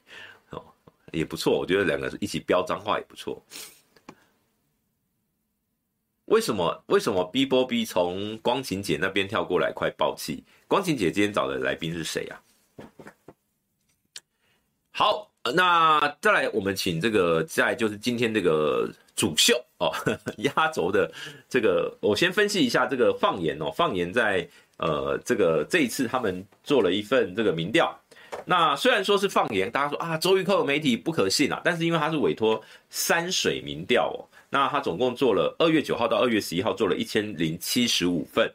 哦，也不错。我觉得两个一起飙脏话也不错。为什么为什么 B 波 B 从光晴姐那边跳过来，快爆气？光晴姐今天找的来宾是谁啊？好，那再来，我们请这个，再来就是今天这个主秀哦，压轴的这个，我先分析一下这个放言哦，放言在呃这个这一次他们做了一份这个民调，那虽然说是放言，大家说啊周玉蔻媒体不可信啊，但是因为他是委托山水民调哦。那他总共做了二月九号到二月十一号做了一千零七十五份。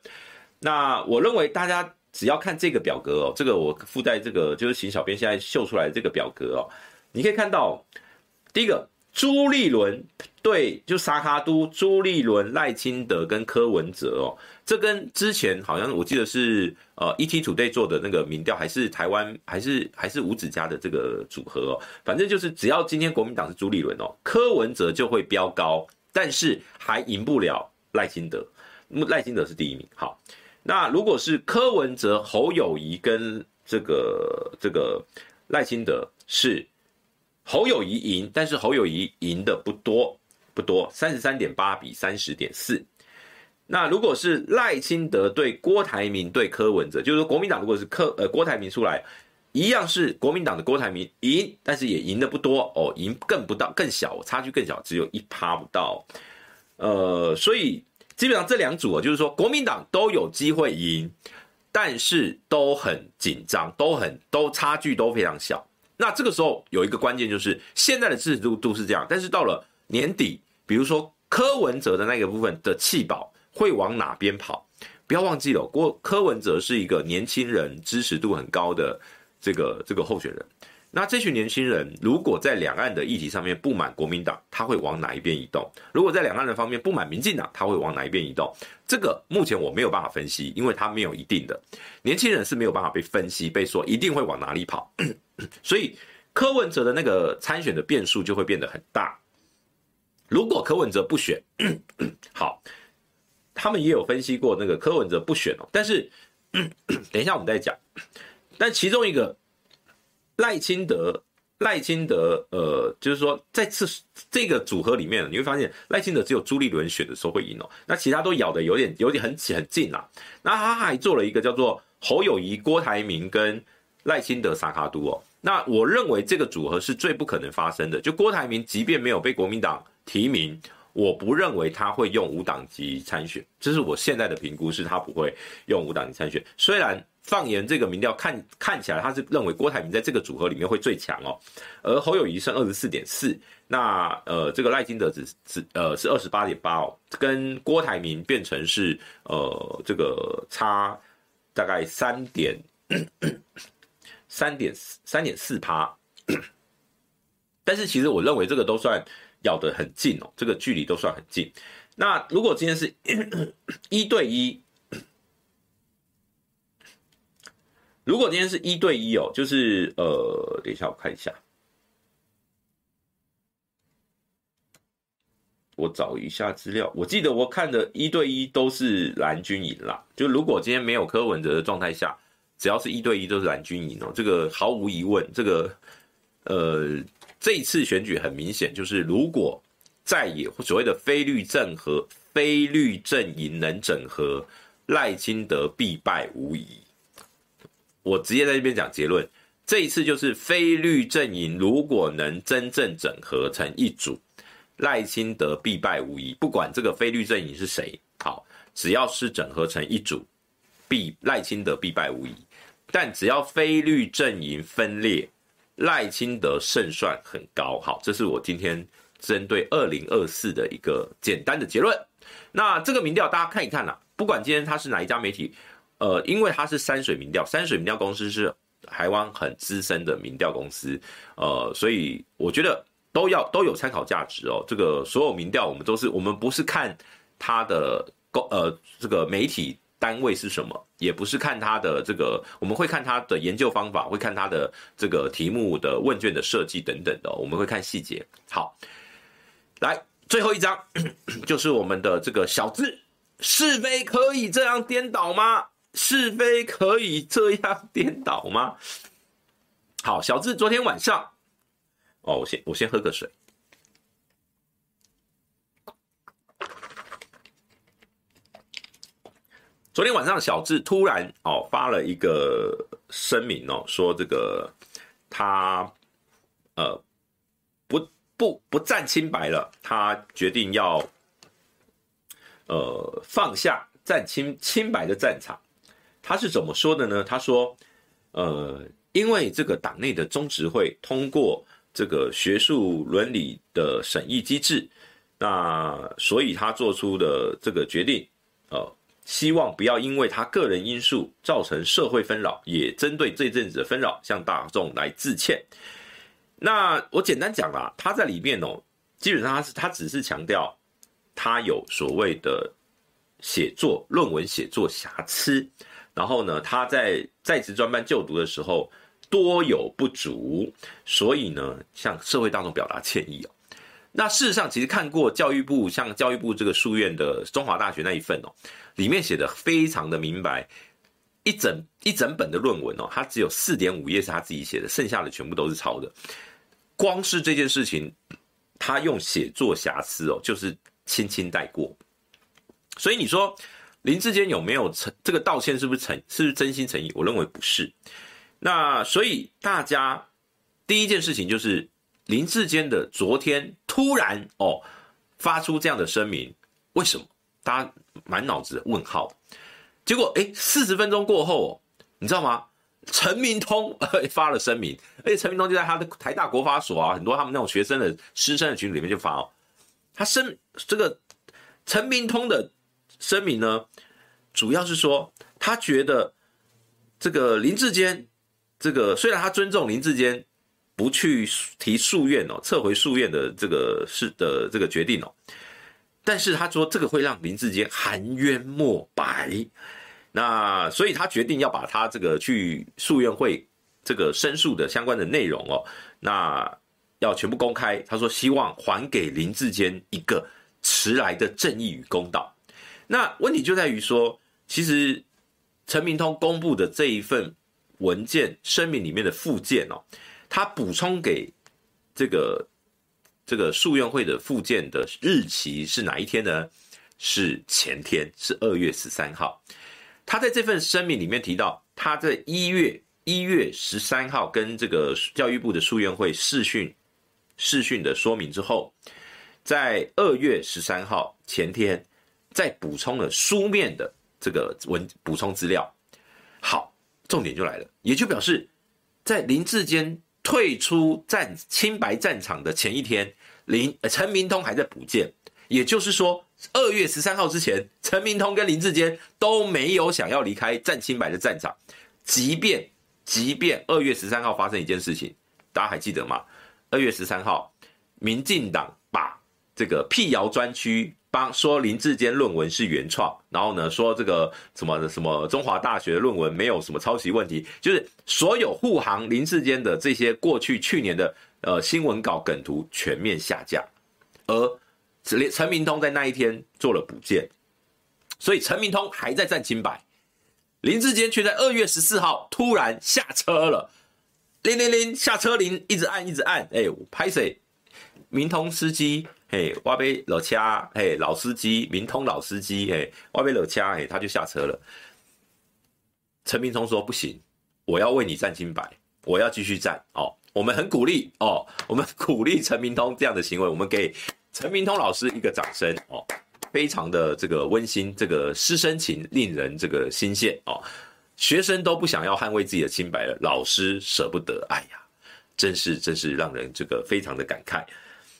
那我认为大家只要看这个表格哦，这个我附带这个就是请小编现在秀出来的这个表格哦，你可以看到第一个朱立伦对就沙卡都朱立伦赖清德跟柯文哲哦，这跟之前好像我记得是呃 ET 组队做的那个民调还是台湾还是还是五子家的这个组合哦，反正就是只要今天国民党是朱立伦哦，柯文哲就会飙高，但是还赢不了赖清德，赖清德是第一名。好。那如果是柯文哲、侯友谊跟这个这个赖清德是侯友谊赢，但是侯友谊赢的不多不多，三十三点八比三十点四。那如果是赖清德对郭台铭对柯文哲，就是说国民党如果是柯呃郭台铭出来，一样是国民党的郭台铭赢，但是也赢的不多哦，赢更不到更小，差距更小，只有一趴不到。呃，所以。基本上这两组啊，就是说国民党都有机会赢，但是都很紧张，都很都差距都非常小。那这个时候有一个关键就是现在的支持度度是这样，但是到了年底，比如说柯文哲的那个部分的弃保，会往哪边跑？不要忘记了，郭柯文哲是一个年轻人支持度很高的这个这个候选人。那这群年轻人如果在两岸的议题上面不满国民党，他会往哪一边移动？如果在两岸的方面不满民进党，他会往哪一边移动？这个目前我没有办法分析，因为他没有一定的。年轻人是没有办法被分析，被说一定会往哪里跑，所以柯文哲的那个参选的变数就会变得很大。如果柯文哲不选，好，他们也有分析过那个柯文哲不选哦，但是等一下我们再讲，但其中一个。赖清德，赖清德，呃，就是说，在这这个组合里面，你会发现赖清德只有朱立伦选的时候会赢哦，那其他都咬得有点有点很很近啦。那他还做了一个叫做侯友宜、郭台铭跟赖清德萨卡都哦。那我认为这个组合是最不可能发生的。就郭台铭即便没有被国民党提名，我不认为他会用无党籍参选，这是我现在的评估，是他不会用无党籍参选，虽然。放言这个民调看看起来，他是认为郭台铭在这个组合里面会最强哦，而侯友谊剩二十四点四，那呃这个赖金德只只呃是二十八点八哦，跟郭台铭变成是呃这个差大概三点 三点三点四趴，但是其实我认为这个都算咬得很近哦，这个距离都算很近。那如果今天是一对一。如果今天是一对一哦，就是呃，等一下我看一下，我找一下资料。我记得我看的一对一都是蓝军赢啦。就如果今天没有柯文哲的状态下，只要是一对一都是蓝军赢哦。这个毫无疑问，这个呃，这一次选举很明显就是，如果在野所谓的非绿阵和、非绿阵营能整合，赖清德必败无疑。我直接在这边讲结论，这一次就是非绿阵营如果能真正整合成一组，赖清德必败无疑。不管这个非绿阵营是谁，好，只要是整合成一组，必赖清德必败无疑。但只要非绿阵营分裂，赖清德胜算很高。好，这是我今天针对二零二四的一个简单的结论。那这个民调大家看一看啦，不管今天他是哪一家媒体。呃，因为它是山水民调，山水民调公司是台湾很资深的民调公司，呃，所以我觉得都要都有参考价值哦。这个所有民调，我们都是我们不是看它的公呃这个媒体单位是什么，也不是看它的这个，我们会看它的研究方法，会看它的这个题目的问卷的设计等等的，我们会看细节。好，来最后一张 就是我们的这个小字，是非可以这样颠倒吗？是非可以这样颠倒吗？好，小智昨天晚上，哦，我先我先喝个水。昨天晚上，小智突然哦发了一个声明哦，说这个他呃不不不战清白了，他决定要呃放下战清清白的战场。他是怎么说的呢？他说，呃，因为这个党内的中执会通过这个学术伦理的审议机制，那所以他做出的这个决定，呃，希望不要因为他个人因素造成社会纷扰，也针对这阵子的纷扰向大众来致歉。那我简单讲啦，他在里面哦，基本上他是他只是强调他有所谓的写作论文写作瑕疵。然后呢，他在在职专班就读的时候多有不足，所以呢，向社会大众表达歉意哦。那事实上，其实看过教育部像教育部这个书院的中华大学那一份哦，里面写的非常的明白，一整一整本的论文哦，他只有四点五页是他自己写的，剩下的全部都是抄的。光是这件事情，他用写作瑕疵哦，就是轻轻带过。所以你说。林志坚有没有诚？这个道歉是不是诚？是不是真心诚意？我认为不是。那所以大家第一件事情就是林志坚的昨天突然哦发出这样的声明，为什么？大家满脑子问号。结果哎，四十分钟过后哦，你知道吗？陈明通 发了声明，而且陈明通就在他的台大国法所啊，很多他们那种学生的师生的群里面就发哦，他声这个陈明通的。声明呢，主要是说他觉得这个林志坚，这个虽然他尊重林志坚不去提诉愿哦，撤回诉愿的这个是的这个决定哦，但是他说这个会让林志坚含冤莫白，那所以他决定要把他这个去诉愿会这个申诉的相关的内容哦，那要全部公开。他说希望还给林志坚一个迟来的正义与公道。那问题就在于说，其实陈明通公布的这一份文件声明里面的附件哦，他补充给这个这个诉愿会的附件的日期是哪一天呢？是前天，是二月十三号。他在这份声明里面提到，他在一月一月十三号跟这个教育部的诉愿会视讯视讯的说明之后，在二月十三号前天。再补充了书面的这个文补充资料，好，重点就来了，也就表示在林志坚退出战清白战场的前一天，林陈明通还在补件，也就是说，二月十三号之前，陈明通跟林志坚都没有想要离开战清白的战场，即便即便二月十三号发生一件事情，大家还记得吗？二月十三号，民进党把这个辟谣专区。帮说林志坚论文是原创，然后呢说这个什么什么中华大学的论文没有什么抄袭问题，就是所有护航林志坚的这些过去去年的呃新闻稿梗图全面下架，而陈陈明通在那一天做了补件，所以陈明通还在战清白，林志坚却在二月十四号突然下车了，铃铃铃下车铃一直按一直按，哎，拍谁？明通司机。嘿，我被老掐，嘿，老司机，明通老司机，嘿，我被老掐，嘿，他就下车了。陈明通说不行，我要为你战清白，我要继续站哦。我们很鼓励哦，我们鼓励陈明通这样的行为，我们给陈明通老师一个掌声哦，非常的这个温馨，这个师生情令人这个心羡哦。学生都不想要捍卫自己的清白了，老师舍不得，哎呀，真是真是让人这个非常的感慨。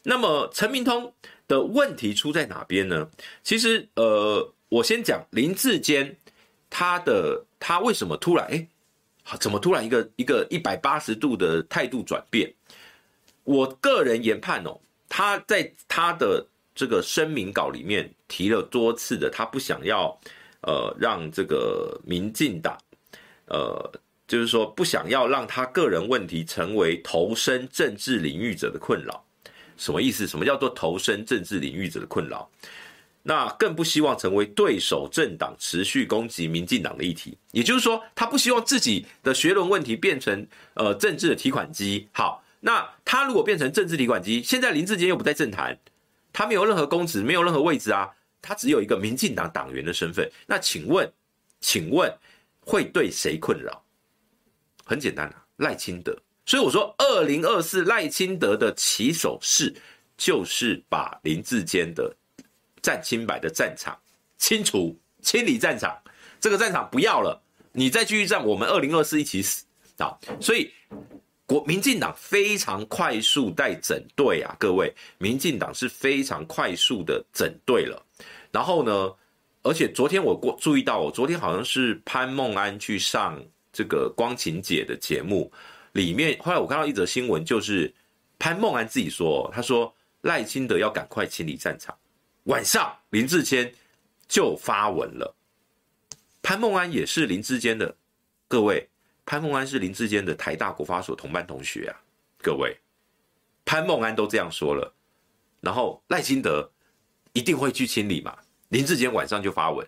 那么陈明通的问题出在哪边呢？其实，呃，我先讲林志坚，他的他为什么突然哎，怎么突然一个一个一百八十度的态度转变？我个人研判哦，他在他的这个声明稿里面提了多次的，他不想要呃让这个民进党，呃，就是说不想要让他个人问题成为投身政治领域者的困扰。什么意思？什么叫做投身政治领域者的困扰？那更不希望成为对手政党持续攻击民进党的议题。也就是说，他不希望自己的学伦问题变成呃政治的提款机。好，那他如果变成政治提款机，现在林志坚又不在政坛，他没有任何公职，没有任何位置啊，他只有一个民进党党员的身份。那请问，请问会对谁困扰？很简单啊，赖清德。所以我说，二零二四赖清德的起手式就是把林志坚的战清白的战场清除、清理战场，这个战场不要了，你再继续战，我们二零二四一起死啊！所以国民进党非常快速在整队啊，各位，民进党是非常快速的整队了。然后呢，而且昨天我过注意到，我昨天好像是潘孟安去上这个光晴姐的节目。里面后来我看到一则新闻，就是潘孟安自己说，他说赖清德要赶快清理战场。晚上林志坚就发文了，潘孟安也是林志坚的，各位，潘孟安是林志坚的台大国发所同班同学啊，各位，潘孟安都这样说了，然后赖清德一定会去清理嘛？林志坚晚上就发文，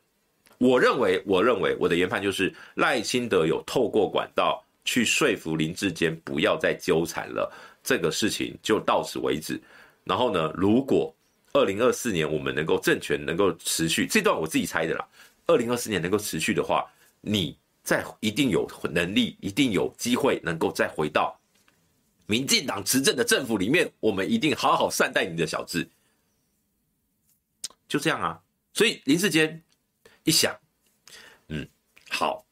我认为，我认为我的研判就是赖清德有透过管道。去说服林志坚不要再纠缠了，这个事情就到此为止。然后呢，如果二零二四年我们能够政权能够持续，这段我自己猜的啦。二零二四年能够持续的话，你再一定有能力，一定有机会能够再回到民进党执政的政府里面，我们一定好好善待你的小智。就这样啊。所以林志坚一想，嗯，好。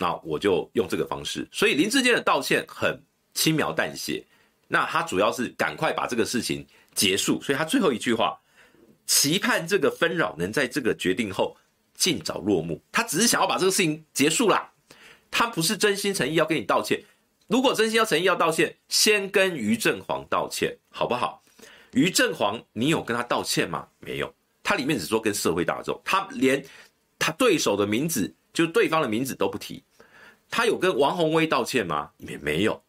那我就用这个方式，所以林志坚的道歉很轻描淡写。那他主要是赶快把这个事情结束，所以他最后一句话期盼这个纷扰能在这个决定后尽早落幕。他只是想要把这个事情结束啦，他不是真心诚意要跟你道歉。如果真心要诚意要道歉，先跟于正煌道歉，好不好？于正煌，你有跟他道歉吗？没有，他里面只说跟社会大众，他连他对手的名字，就对方的名字都不提。他有跟王宏威道歉吗？也没有。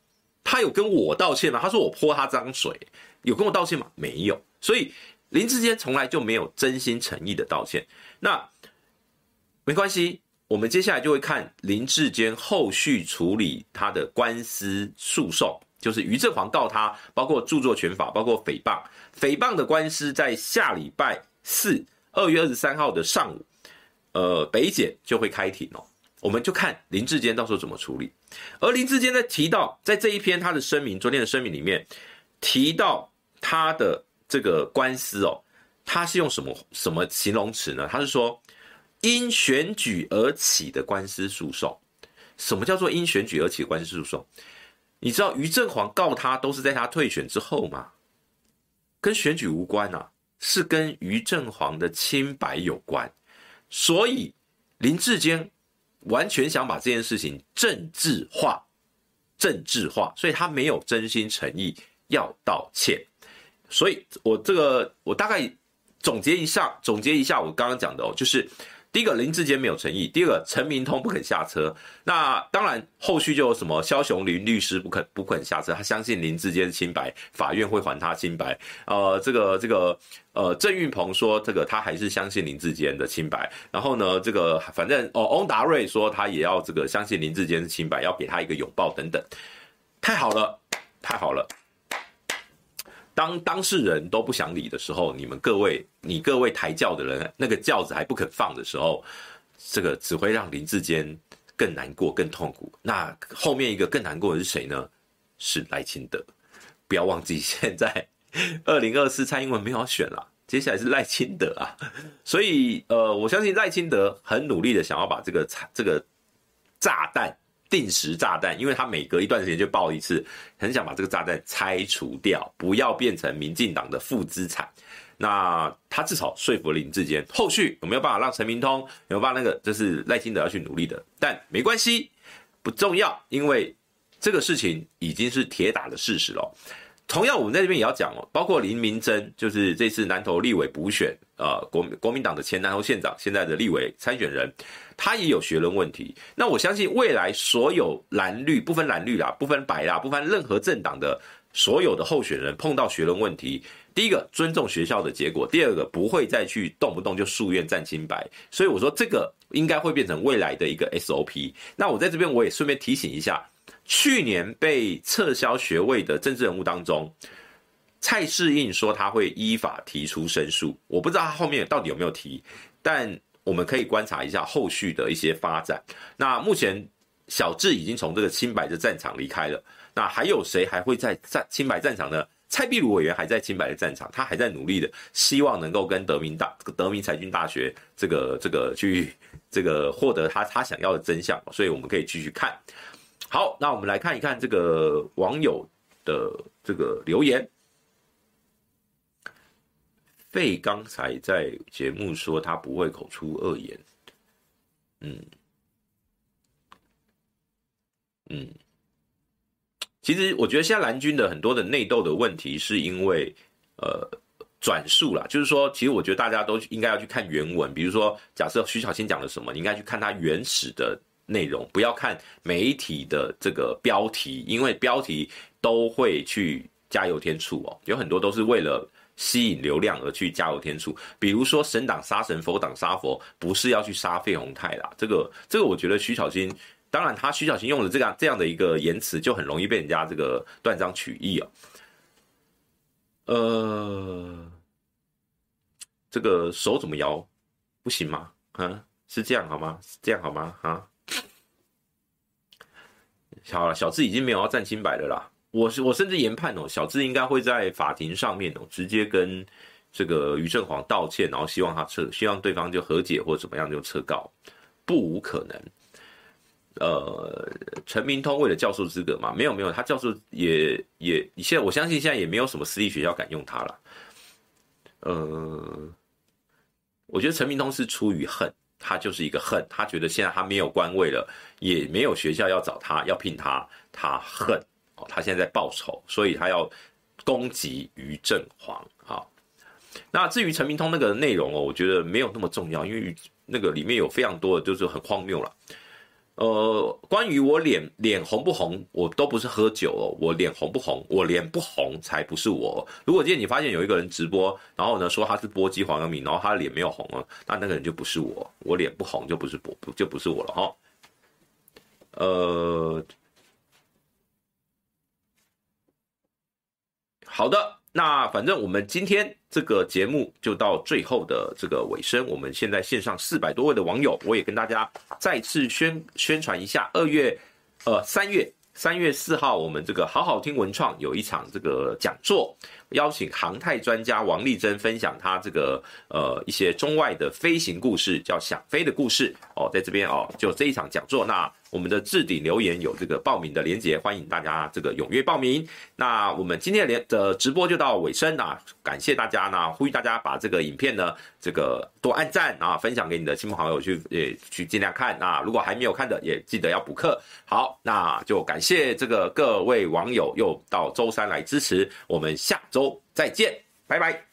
他有跟我道歉吗？他说我泼他脏水，有跟我道歉吗？没有。所以林志坚从来就没有真心诚意的道歉。那没关系，我们接下来就会看林志坚后续处理他的官司诉讼。就是于正煌告他，包括著作权法，包括诽谤，诽谤的官司在下礼拜四，二月二十三号的上午，呃，北检就会开庭哦。我们就看林志坚到时候怎么处理。而林志坚在提到，在这一篇他的声明，昨天的声明里面提到他的这个官司哦，他是用什么什么形容词呢？他是说因选举而起的官司诉讼。什么叫做因选举而起的官司诉讼？你知道于正煌告他都是在他退选之后吗？跟选举无关啊，是跟于正煌的清白有关。所以林志坚完全想把这件事情政治化，政治化，所以他没有真心诚意要道歉。所以我这个我大概总结一下，总结一下我刚刚讲的哦，就是。第一个林志坚没有诚意，第二个陈明通不肯下车。那当然后续就有什么肖雄林律师不肯不肯下车，他相信林志坚清白，法院会还他清白。呃，这个这个呃郑运鹏说这个他还是相信林志坚的清白。然后呢，这个反正哦翁达瑞说他也要这个相信林志坚的清白，要给他一个拥抱等等。太好了，太好了。当当事人都不想理的时候，你们各位，你各位抬轿的人，那个轿子还不肯放的时候，这个只会让林志坚更难过、更痛苦。那后面一个更难过的是谁呢？是赖清德。不要忘记，现在 二零二四蔡英文没有选了，接下来是赖清德啊。所以，呃，我相信赖清德很努力的想要把这个这个炸弹。定时炸弹，因为他每隔一段时间就爆一次，很想把这个炸弹拆除掉，不要变成民进党的负资产。那他至少说服了林志坚，后续有没有办法让陈明通有没有办法那个，这是赖清德要去努力的。但没关系，不重要，因为这个事情已经是铁打的事实了。同样，我们在这边也要讲哦，包括林明珍，就是这次南投立委补选，呃，国国民党的前南投县长，现在的立委参选人，他也有学伦问题。那我相信未来所有蓝绿不分蓝绿啦，不分白啦，不分任何政党的所有的候选人碰到学伦问题，第一个尊重学校的结果，第二个不会再去动不动就诉愿占清白。所以我说这个应该会变成未来的一个 SOP。那我在这边我也顺便提醒一下。去年被撤销学位的政治人物当中，蔡世应说他会依法提出申诉，我不知道他后面到底有没有提，但我们可以观察一下后续的一些发展。那目前小智已经从这个清白的战场离开了，那还有谁还会在战清白战场呢？蔡壁如委员还在清白的战场，他还在努力的，希望能够跟德明大德明财经大学这个这个去这个获得他他想要的真相，所以我们可以继续看。好，那我们来看一看这个网友的这个留言。费刚才在节目说他不会口出恶言，嗯嗯，其实我觉得现在蓝军的很多的内斗的问题，是因为呃转述啦，就是说，其实我觉得大家都应该要去看原文，比如说，假设徐巧芯讲了什么，你应该去看他原始的。内容不要看媒体的这个标题，因为标题都会去加油添醋哦，有很多都是为了吸引流量而去加油添醋。比如说神挡杀神，佛挡杀佛，不是要去杀费宏泰啦。这个这个，我觉得徐小新，当然他徐小新用了这样这样的一个言辞，就很容易被人家这个断章取义啊。呃，这个手怎么摇？不行吗？啊，是这样好吗？是这样好吗？啊？好了，小智已经没有要战清白的啦。我是我甚至研判哦，小智应该会在法庭上面哦，直接跟这个于正煌道歉，然后希望他撤，希望对方就和解或怎么样就撤告，不无可能。呃，陈明通为了教授资格嘛，没有没有，他教授也也，现在我相信现在也没有什么私立学校敢用他了。呃，我觉得陈明通是出于恨，他就是一个恨，他觉得现在他没有官位了，也没有学校要找他要聘他，他恨他现在在报仇，所以他要攻击于正煌。好，那至于陈明通那个内容哦，我觉得没有那么重要，因为那个里面有非常多的就是很荒谬了。呃，关于我脸脸红不红，我都不是喝酒哦。我脸红不红，我脸不红才不是我。如果今天你发现有一个人直播，然后呢说他是波姬黄阳明，然后他的脸没有红了，那那个人就不是我。我脸不红就不是不就不是我了哈。呃，好的。那反正我们今天这个节目就到最后的这个尾声，我们现在线上四百多位的网友，我也跟大家再次宣宣传一下，二月，呃，三月三月四号，我们这个好好听文创有一场这个讲座，邀请航太专家王丽珍分享他这个呃一些中外的飞行故事，叫想飞的故事哦，在这边哦，就这一场讲座那。我们的置顶留言有这个报名的连结，欢迎大家这个踊跃报名。那我们今天的连的直播就到尾声啊，感谢大家呢，呼吁大家把这个影片呢，这个多按赞啊，分享给你的亲朋好友去，也去尽量看啊。如果还没有看的，也记得要补课。好，那就感谢这个各位网友又到周三来支持，我们下周周再见，拜拜。